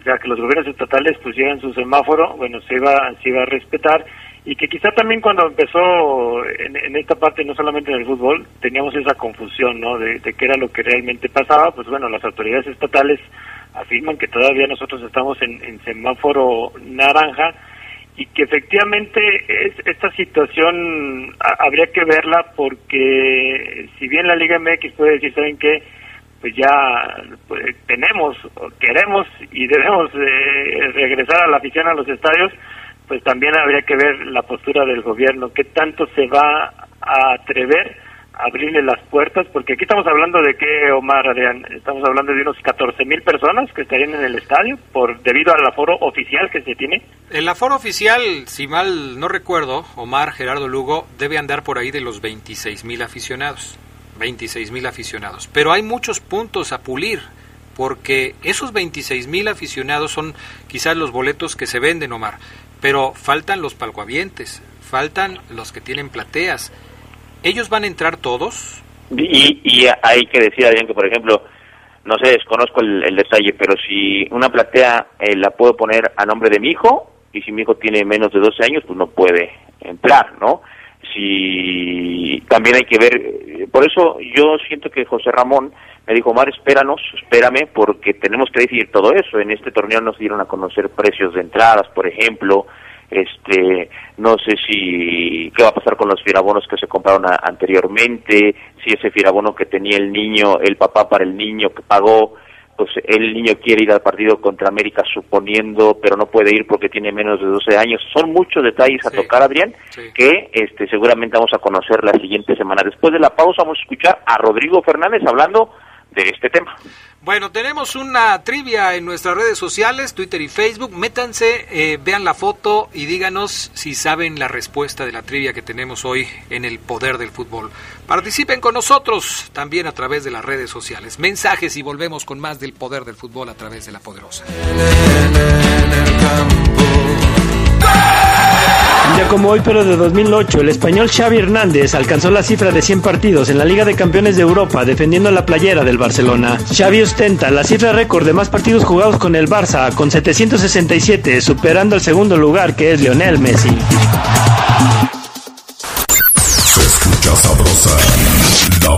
O sea, que los gobiernos estatales pusieran su semáforo, bueno, se iba, se iba a respetar. Y que quizá también cuando empezó en, en, esta parte, no solamente en el fútbol, teníamos esa confusión, ¿no? De, qué era lo que realmente pasaba, pues bueno, las autoridades estatales afirman que todavía nosotros estamos en semáforo naranja y que efectivamente es, esta situación habría que verla porque si bien la Liga MX puede decir, ¿saben qué? Pues ya pues, tenemos, queremos y debemos eh, regresar a la afición a los estadios, pues también habría que ver la postura del gobierno, qué tanto se va a atrever abrirle las puertas, porque aquí estamos hablando de que, Omar, Adrián, estamos hablando de unos 14 mil personas que estarían en el estadio por debido al aforo oficial que se tiene. El aforo oficial, si mal no recuerdo, Omar Gerardo Lugo debe andar por ahí de los 26 mil aficionados. 26 mil aficionados. Pero hay muchos puntos a pulir, porque esos 26 mil aficionados son quizás los boletos que se venden, Omar. Pero faltan los palcoavientes, faltan los que tienen plateas. ¿Ellos van a entrar todos? Y, y hay que decir, Adrián, que por ejemplo, no sé, desconozco el, detalle, pero si una platea eh, la puedo poner a nombre de mi hijo, y si mi hijo tiene menos de 12 años, pues no puede entrar, ¿no? Si también hay que ver, eh, por eso yo siento que José Ramón me dijo, Omar, espéranos, espérame, porque tenemos que decidir todo eso. En este torneo nos dieron a conocer precios de entradas, por ejemplo, este no sé si qué va a pasar con los firabonos que se compraron a- anteriormente si ese firabono que tenía el niño el papá para el niño que pagó pues el niño quiere ir al partido contra América suponiendo pero no puede ir porque tiene menos de 12 años. Son muchos detalles a tocar Adrián que este seguramente vamos a conocer la siguiente semana. Después de la pausa vamos a escuchar a Rodrigo Fernández hablando de este tema Bueno, tenemos una trivia en nuestras redes sociales, Twitter y Facebook. Métanse, eh, vean la foto y díganos si saben la respuesta de la trivia que tenemos hoy en el poder del fútbol. Participen con nosotros también a través de las redes sociales. Mensajes y volvemos con más del poder del fútbol a través de la poderosa. Día como hoy, pero de 2008, el español Xavi Hernández alcanzó la cifra de 100 partidos en la Liga de Campeones de Europa defendiendo la playera del Barcelona. Xavi ostenta la cifra récord de más partidos jugados con el Barça, con 767, superando el segundo lugar que es Lionel Messi. Se escucha sabrosa, la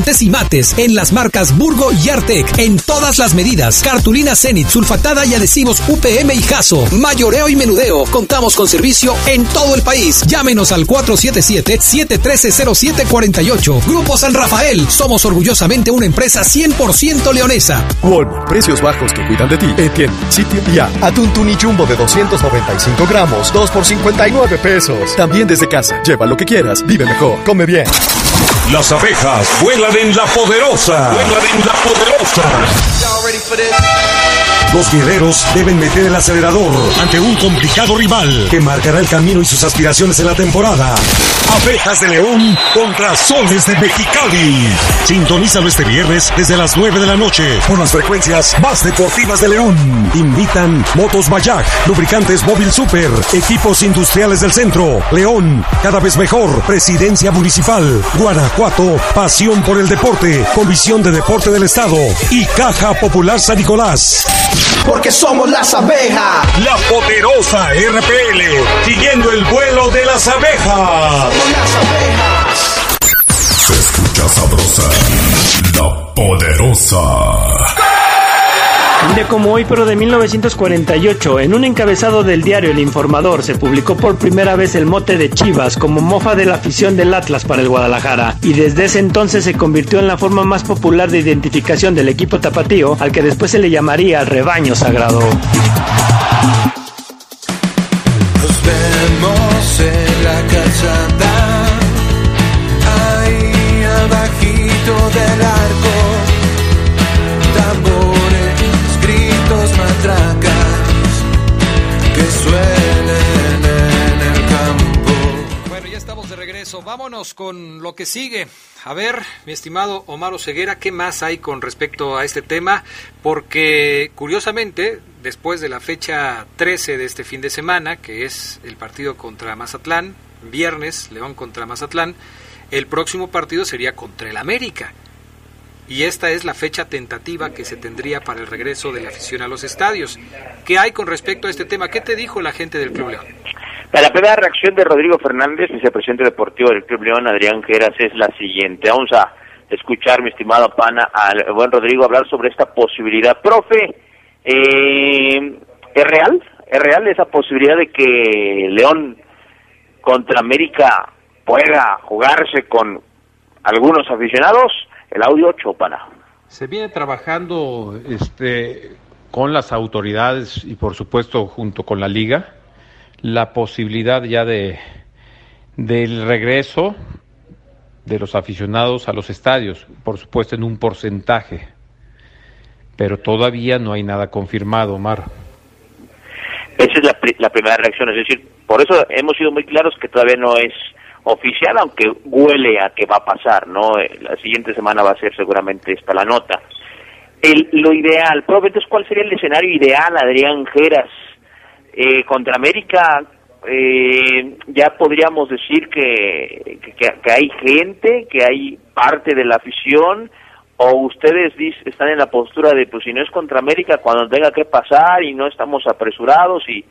y mates en las marcas Burgo y Artec en todas las medidas. Cartulina Zenit, sulfatada y adhesivos UPM y Jaso. Mayoreo y menudeo. Contamos con servicio en todo el país. Llámenos al 477-713-0748. Grupo San Rafael. Somos orgullosamente una empresa 100% leonesa. Walmart, precios bajos que cuidan de ti. Etienne, sitio y app. Atún tuni jumbo de 295 gramos, 2 por 59 pesos. También desde casa. Lleva lo que quieras, vive mejor, come bien. Las abejas vuelan en la poderosa. Vuelan en la poderosa. Los guerreros deben meter el acelerador ante un complicado rival que marcará el camino y sus aspiraciones en la temporada. Abejas de León contra Soles de Mexicali. Sintonízalo este viernes desde las 9 de la noche por las frecuencias más deportivas de León. Invitan Motos Bayak, Lubricantes Móvil Super, Equipos Industriales del Centro, León, cada vez mejor, Presidencia Municipal, Guanajuato, Pasión por el Deporte, Comisión de Deporte del Estado y Caja Popular San Nicolás. Porque somos las abejas. La poderosa RPL, siguiendo el vuelo de las abejas. Se escucha sabrosa, la poderosa. Un como hoy, pero de 1948, en un encabezado del diario El Informador se publicó por primera vez el mote de Chivas como mofa de la afición del Atlas para el Guadalajara, y desde ese entonces se convirtió en la forma más popular de identificación del equipo tapatío, al que después se le llamaría rebaño sagrado. Nos vemos en la calzada, ahí del arco, Vámonos con lo que sigue. A ver, mi estimado Omar Ceguera, ¿qué más hay con respecto a este tema? Porque, curiosamente, después de la fecha 13 de este fin de semana, que es el partido contra Mazatlán, viernes, León contra Mazatlán, el próximo partido sería contra el América. Y esta es la fecha tentativa que se tendría para el regreso de la afición a los estadios. ¿Qué hay con respecto a este tema? ¿Qué te dijo la gente del Club? La primera reacción de Rodrigo Fernández, vicepresidente deportivo del Club León, Adrián Geras, es la siguiente. Vamos a escuchar, mi estimado pana, al buen Rodrigo hablar sobre esta posibilidad. Profe, eh, ¿es real? ¿Es real esa posibilidad de que León contra América pueda jugarse con algunos aficionados? El audio 8, pana. Se viene trabajando este, con las autoridades y por supuesto junto con la liga la posibilidad ya de del regreso de los aficionados a los estadios, por supuesto en un porcentaje, pero todavía no hay nada confirmado, Omar. Esa es la, primera reacción, es decir, por eso hemos sido muy claros que todavía no es oficial, aunque huele a que va a pasar, ¿no? Eh, la siguiente semana va a ser seguramente esta la nota. El, lo ideal, profe, entonces, ¿cuál sería el escenario ideal, Adrián Geras? Eh, contra América, eh, ya podríamos decir que, que, hay gente, que hay parte de la afición, o ustedes están en la postura de, pues si no es contra América, cuando tenga que pasar y no estamos apresurados, y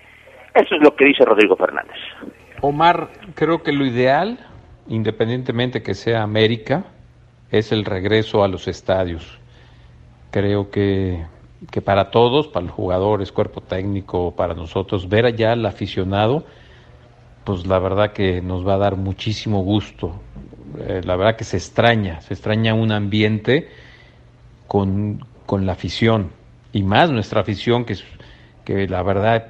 eso es lo que dice Rodrigo Fernández. Omar, creo que lo ideal, independientemente que sea América, es el regreso a los estadios. Creo que, que para todos, para los jugadores, cuerpo técnico, para nosotros, ver allá al aficionado, pues la verdad que nos va a dar muchísimo gusto. Eh, la verdad que se extraña, se extraña un ambiente con, con la afición y más nuestra afición que, que la verdad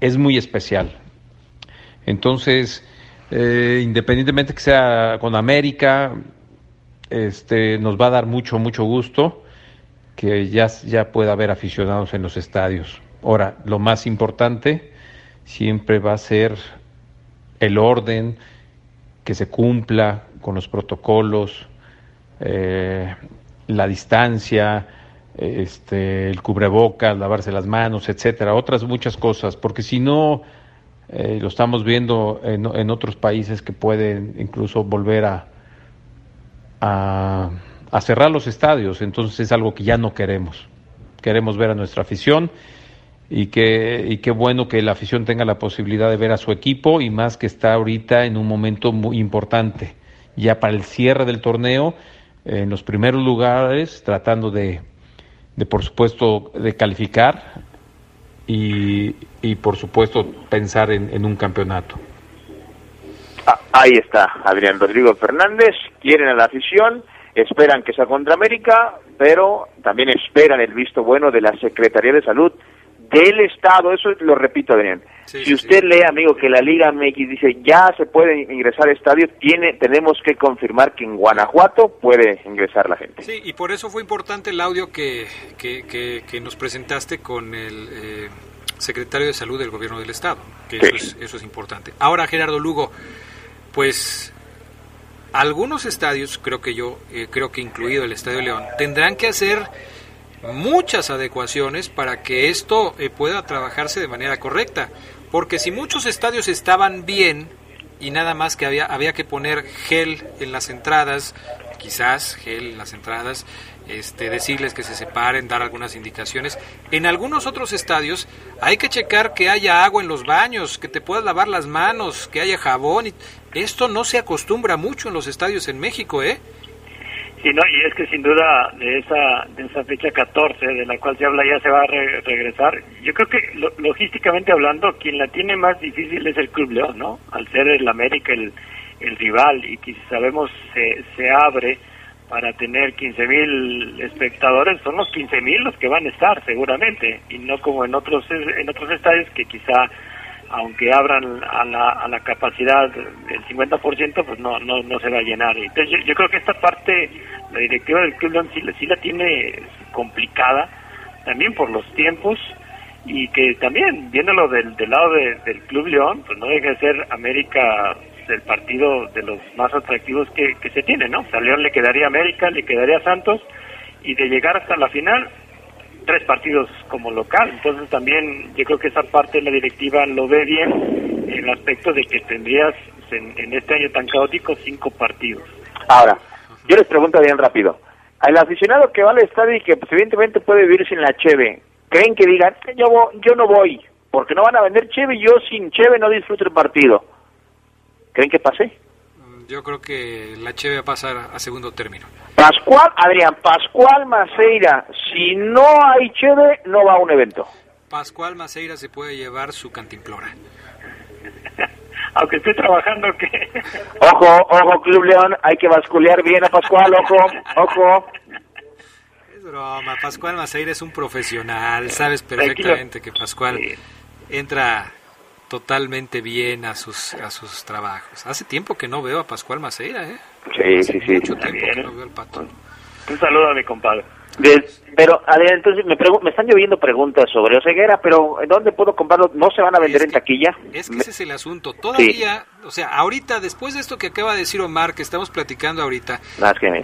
es muy especial. Entonces, eh, independientemente que sea con América, este, nos va a dar mucho, mucho gusto que ya, ya pueda haber aficionados en los estadios. Ahora, lo más importante siempre va a ser el orden, que se cumpla con los protocolos, eh, la distancia, este, el cubrebocas, lavarse las manos, etcétera, otras muchas cosas, porque si no eh, lo estamos viendo en, en, otros países que pueden incluso volver a, a, a, cerrar los estadios. Entonces es algo que ya no queremos. Queremos ver a nuestra afición y, que, y qué bueno que la afición tenga la posibilidad de ver a su equipo y más que está ahorita en un momento muy importante. Ya para el cierre del torneo, en los primeros lugares, tratando de, de por supuesto, de calificar y, y por supuesto pensar en, en un campeonato. Ah, ahí está Adrián Rodrigo Fernández, quieren a la afición, esperan que sea contra América, pero también esperan el visto bueno de la Secretaría de Salud del Estado, eso lo repito Adrián. Sí, si usted sí. lee, amigo, que la Liga MX dice ya se puede ingresar a estadio, tiene, tenemos que confirmar que en Guanajuato puede ingresar la gente. Sí, y por eso fue importante el audio que, que, que, que nos presentaste con el... Eh secretario de Salud del Gobierno del Estado, que sí. eso, es, eso es importante. Ahora, Gerardo Lugo, pues algunos estadios, creo que yo, eh, creo que incluido el Estadio León, tendrán que hacer muchas adecuaciones para que esto eh, pueda trabajarse de manera correcta. Porque si muchos estadios estaban bien y nada más que había, había que poner gel en las entradas, quizás gel en las entradas, este, decirles que se separen, dar algunas indicaciones. En algunos otros estadios hay que checar que haya agua en los baños, que te puedas lavar las manos, que haya jabón. Esto no se acostumbra mucho en los estadios en México, ¿eh? Sí, no, y es que sin duda de esa, de esa fecha 14 de la cual se habla ya se va a re regresar. Yo creo que lo, logísticamente hablando, quien la tiene más difícil es el Club León, ¿no? Al ser el América el, el rival y que sabemos se, se abre para tener 15 mil espectadores, son los 15 mil los que van a estar seguramente y no como en otros en otros estadios que quizá aunque abran a la, a la capacidad del 50%, pues no, no, no se va a llenar. Entonces yo, yo creo que esta parte, la directiva del Club León sí, sí la tiene complicada, también por los tiempos, y que también, viéndolo del, del lado de, del Club León, pues no deja de ser América el partido de los más atractivos que, se tiene, ¿no? a León le quedaría América, le quedaría Santos, y de llegar hasta la final, tres partidos como local. Entonces también yo creo que esa parte de la directiva lo ve bien en el aspecto de que tendrías en, este año tan caótico cinco partidos. Ahora, yo les pregunto bien rápido. Al aficionado que va al estadio y que pues, evidentemente puede vivir sin la cheve, ¿creen que digan, yo, vo- yo no voy, porque no van a vender cheve y yo sin cheve no disfruto el partido? ¿Creen que pase? Yo creo que la Cheve va a pasar a segundo término. Pascual, Adrián, Pascual Maceira, si no hay cheve, no va a un evento. Pascual Maceira se puede llevar su cantimplora. [LAUGHS] Aunque esté trabajando, que [LAUGHS] Ojo, ojo, Club León, hay que basculear bien a Pascual, ojo, ojo. Es broma, Pascual Maceira es un profesional, sabes perfectamente que Pascual entra totalmente bien a sus a sus trabajos. Hace tiempo que no veo a Pascual Maceira, ¿eh? Sí, sí, sí. Mucho tiempo que no veo al pato. un saludo a mi compadre. De- pero, Adrián, entonces me, me están lloviendo preguntas sobre Oseguera, pero ¿dónde puedo comprarlo? ¿No se van a vender en taquilla? Es que ese es el asunto. Todavía, o sea, ahorita, después de esto que acaba de decir Omar, que estamos platicando ahorita,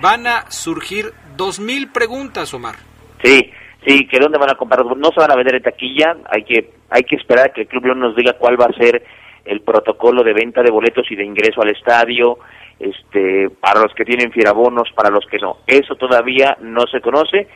van a surgir dos mil preguntas, Omar. Sí, sí, que dónde van a comprar, no se van a vender en taquilla, hay que hay que esperar a que el Club León nos diga cuál va a ser el protocolo de venta de boletos y de ingreso al estadio, este, para los que tienen fierabonos, para los que no. Eso todavía no se conoce.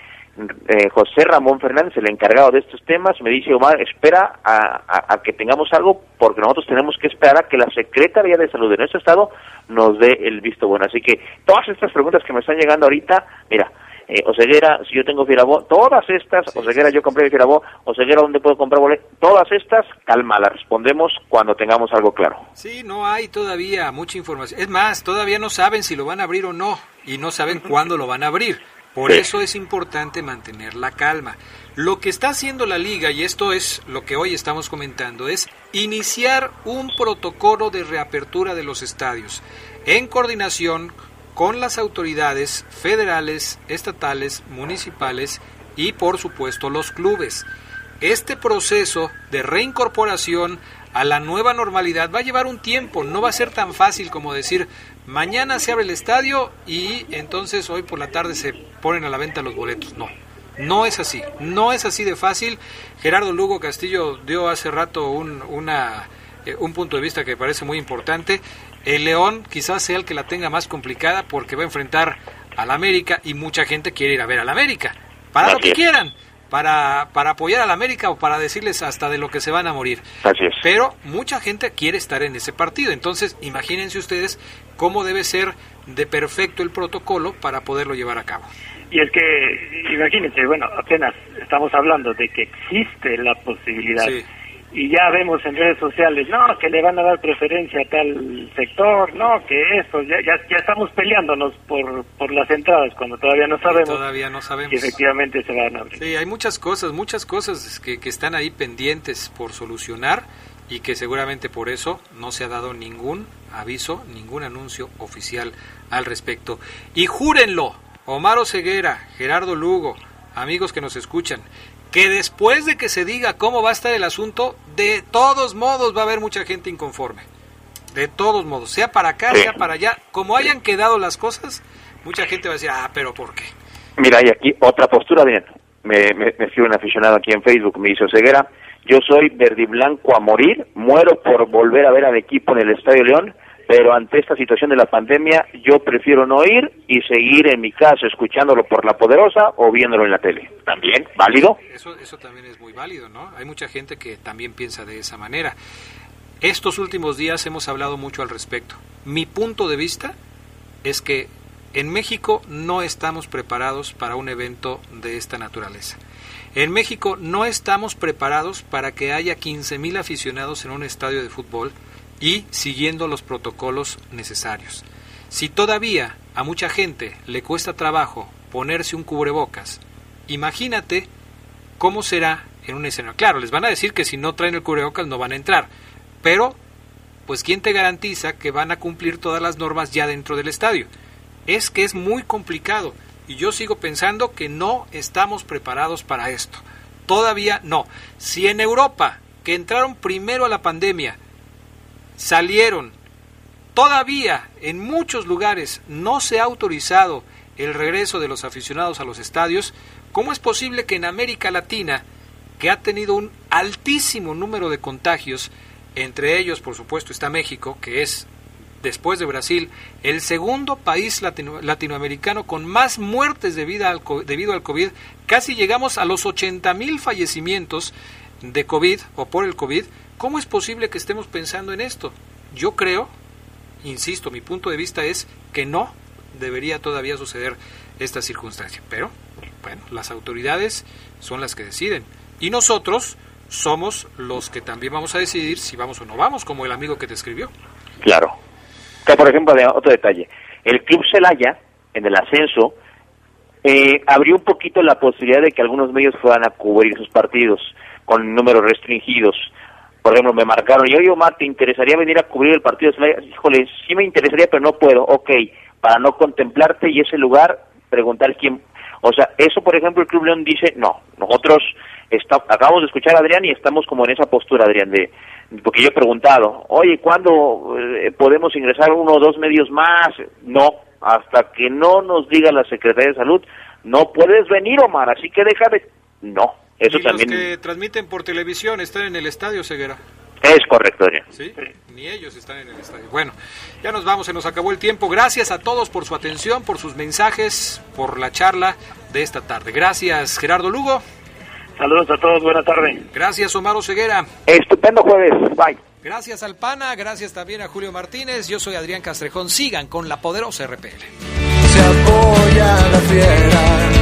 Eh, José Ramón Fernández, el encargado de estos temas, me dice, Omar, espera a, a- a que tengamos algo, porque nosotros tenemos que esperar a que la Secretaría de Salud de nuestro estado nos dé el visto bueno. Así que todas estas preguntas que me están llegando ahorita, mira, eh, Oseguera, si yo tengo Fierabó, todas estas, Oseguera, yo compré Fierabó, Oseguera, ¿dónde puedo comprar boletos? Todas estas, calma, las respondemos cuando tengamos algo claro. Sí, no hay todavía mucha información. Es más, todavía no saben si lo van a abrir o no y no saben [LAUGHS] cuándo lo van a abrir. Por Sí. eso es importante mantener la calma. Lo que está haciendo la liga, y esto es lo que hoy estamos comentando, es iniciar un protocolo de reapertura de los estadios en coordinación con las autoridades federales, estatales, municipales y por supuesto los clubes. Este proceso de reincorporación a la nueva normalidad va a llevar un tiempo, no va a ser tan fácil como decir mañana se abre el estadio y entonces hoy por la tarde se ponen a la venta los boletos. No, no es así, no es así de fácil. Gerardo Lugo Castillo dio hace rato un, una, eh, un punto de vista que parece muy importante. El León quizás sea el que la tenga más complicada porque va a enfrentar al América y mucha gente quiere ir a ver al América. Para lo que es. quieran, para, para apoyar al América o para decirles hasta de lo que se van a morir. Así es. Pero mucha gente quiere estar en ese partido. Entonces, imagínense ustedes cómo debe ser de perfecto el protocolo para poderlo llevar a cabo. Y es que, imagínense, bueno, apenas estamos hablando de que existe la posibilidad. Sí. Y ya vemos en redes sociales, no, que le van a dar preferencia a tal sector, no, que esto, ya, ya, ya estamos peleándonos por, por las entradas cuando todavía no sabemos Todavía no sabemos. efectivamente se van a abrir. Sí, hay muchas cosas, muchas cosas que, que están ahí pendientes por solucionar y que seguramente por eso no se ha dado ningún aviso, ningún anuncio oficial al respecto. Y júrenlo, Omar Ceguera, Gerardo Lugo, amigos que nos escuchan, que después de que se diga cómo va a estar el asunto, de todos modos va a haber mucha gente inconforme. De todos modos, sea para acá, sea para allá, como hayan quedado las cosas, mucha gente va a decir, ah, pero ¿por qué? Mira, y aquí otra postura, bien. Me, me, un aficionado aquí en Facebook, me dice Ceguera, yo soy verde y blanco a morir, muero por volver a ver al equipo en el Estadio León, pero ante esta situación de la pandemia yo prefiero no ir y seguir en mi casa escuchándolo por la poderosa o viéndolo en la tele. También, válido. Eso, eso también es muy válido, ¿no? Hay mucha gente que también piensa de esa manera. Estos últimos días hemos hablado mucho al respecto. Mi punto de vista es que en México no estamos preparados para un evento de esta naturaleza. En México no estamos preparados para que haya 15.000 aficionados en un estadio de fútbol y siguiendo los protocolos necesarios. Si todavía a mucha gente le cuesta trabajo ponerse un cubrebocas, imagínate cómo será en un escenario. Claro, les van a decir que si no traen el cubrebocas no van a entrar, pero pues ¿quién te garantiza que van a cumplir todas las normas ya dentro del estadio? Es que es muy complicado y yo sigo pensando que no estamos preparados para esto. Todavía no. Si en Europa, que entraron primero a la pandemia, salieron, todavía en muchos lugares no se ha autorizado el regreso de los aficionados a los estadios, ¿Cómo es posible que en América Latina, que ha tenido un altísimo número de contagios, entre ellos, por supuesto, está México, que es, después de Brasil, el segundo país latino- latinoamericano con más muertes debido al, debido al COVID. Casi llegamos a los 80 mil fallecimientos de COVID o por el COVID. ¿Cómo es posible que estemos pensando en esto? Yo creo, insisto, mi punto de vista es que no debería todavía suceder esta circunstancia. Pero, bueno, las autoridades son las que deciden. Y nosotros somos los que también vamos a decidir si vamos o no vamos, como el amigo que te escribió. Claro. Por ejemplo, otro detalle. El Club Celaya, en el ascenso, eh, abrió un poquito la posibilidad de que algunos medios fueran a cubrir sus partidos con números restringidos. Por ejemplo, me marcaron, y oye, Omar, ¿te interesaría venir a cubrir el partido de? Híjole, sí me interesaría, pero no puedo. Ok, para no contemplarte y ese lugar, preguntar quién... O sea, eso, por ejemplo, el Club León dice, no, nosotros está, acabamos de escuchar a Adrián y estamos como en esa postura, Adrián, de porque yo he preguntado, oye, ¿cuándo eh, podemos ingresar uno o dos medios más? No, hasta que no nos diga la Secretaría de Salud, no puedes venir, Omar, así que deja de... No, eso y también los que transmiten por televisión están en el estadio, Ceguera. es correcto, Adrián. ¿Sí? Ni ellos están en el estadio. Bueno, ya nos vamos, se nos acabó el tiempo. Gracias a todos por su atención, por sus mensajes, por la charla de esta tarde. Gracias, Gerardo Lugo. Saludos a todos, buena tarde. Gracias, Omar Ceguera. Estupendo jueves, bye. Gracias al PANA, gracias también a Julio Martínez. Yo soy Adrián Castrejón. Sigan con la poderosa RPL. Se apoya la fiera.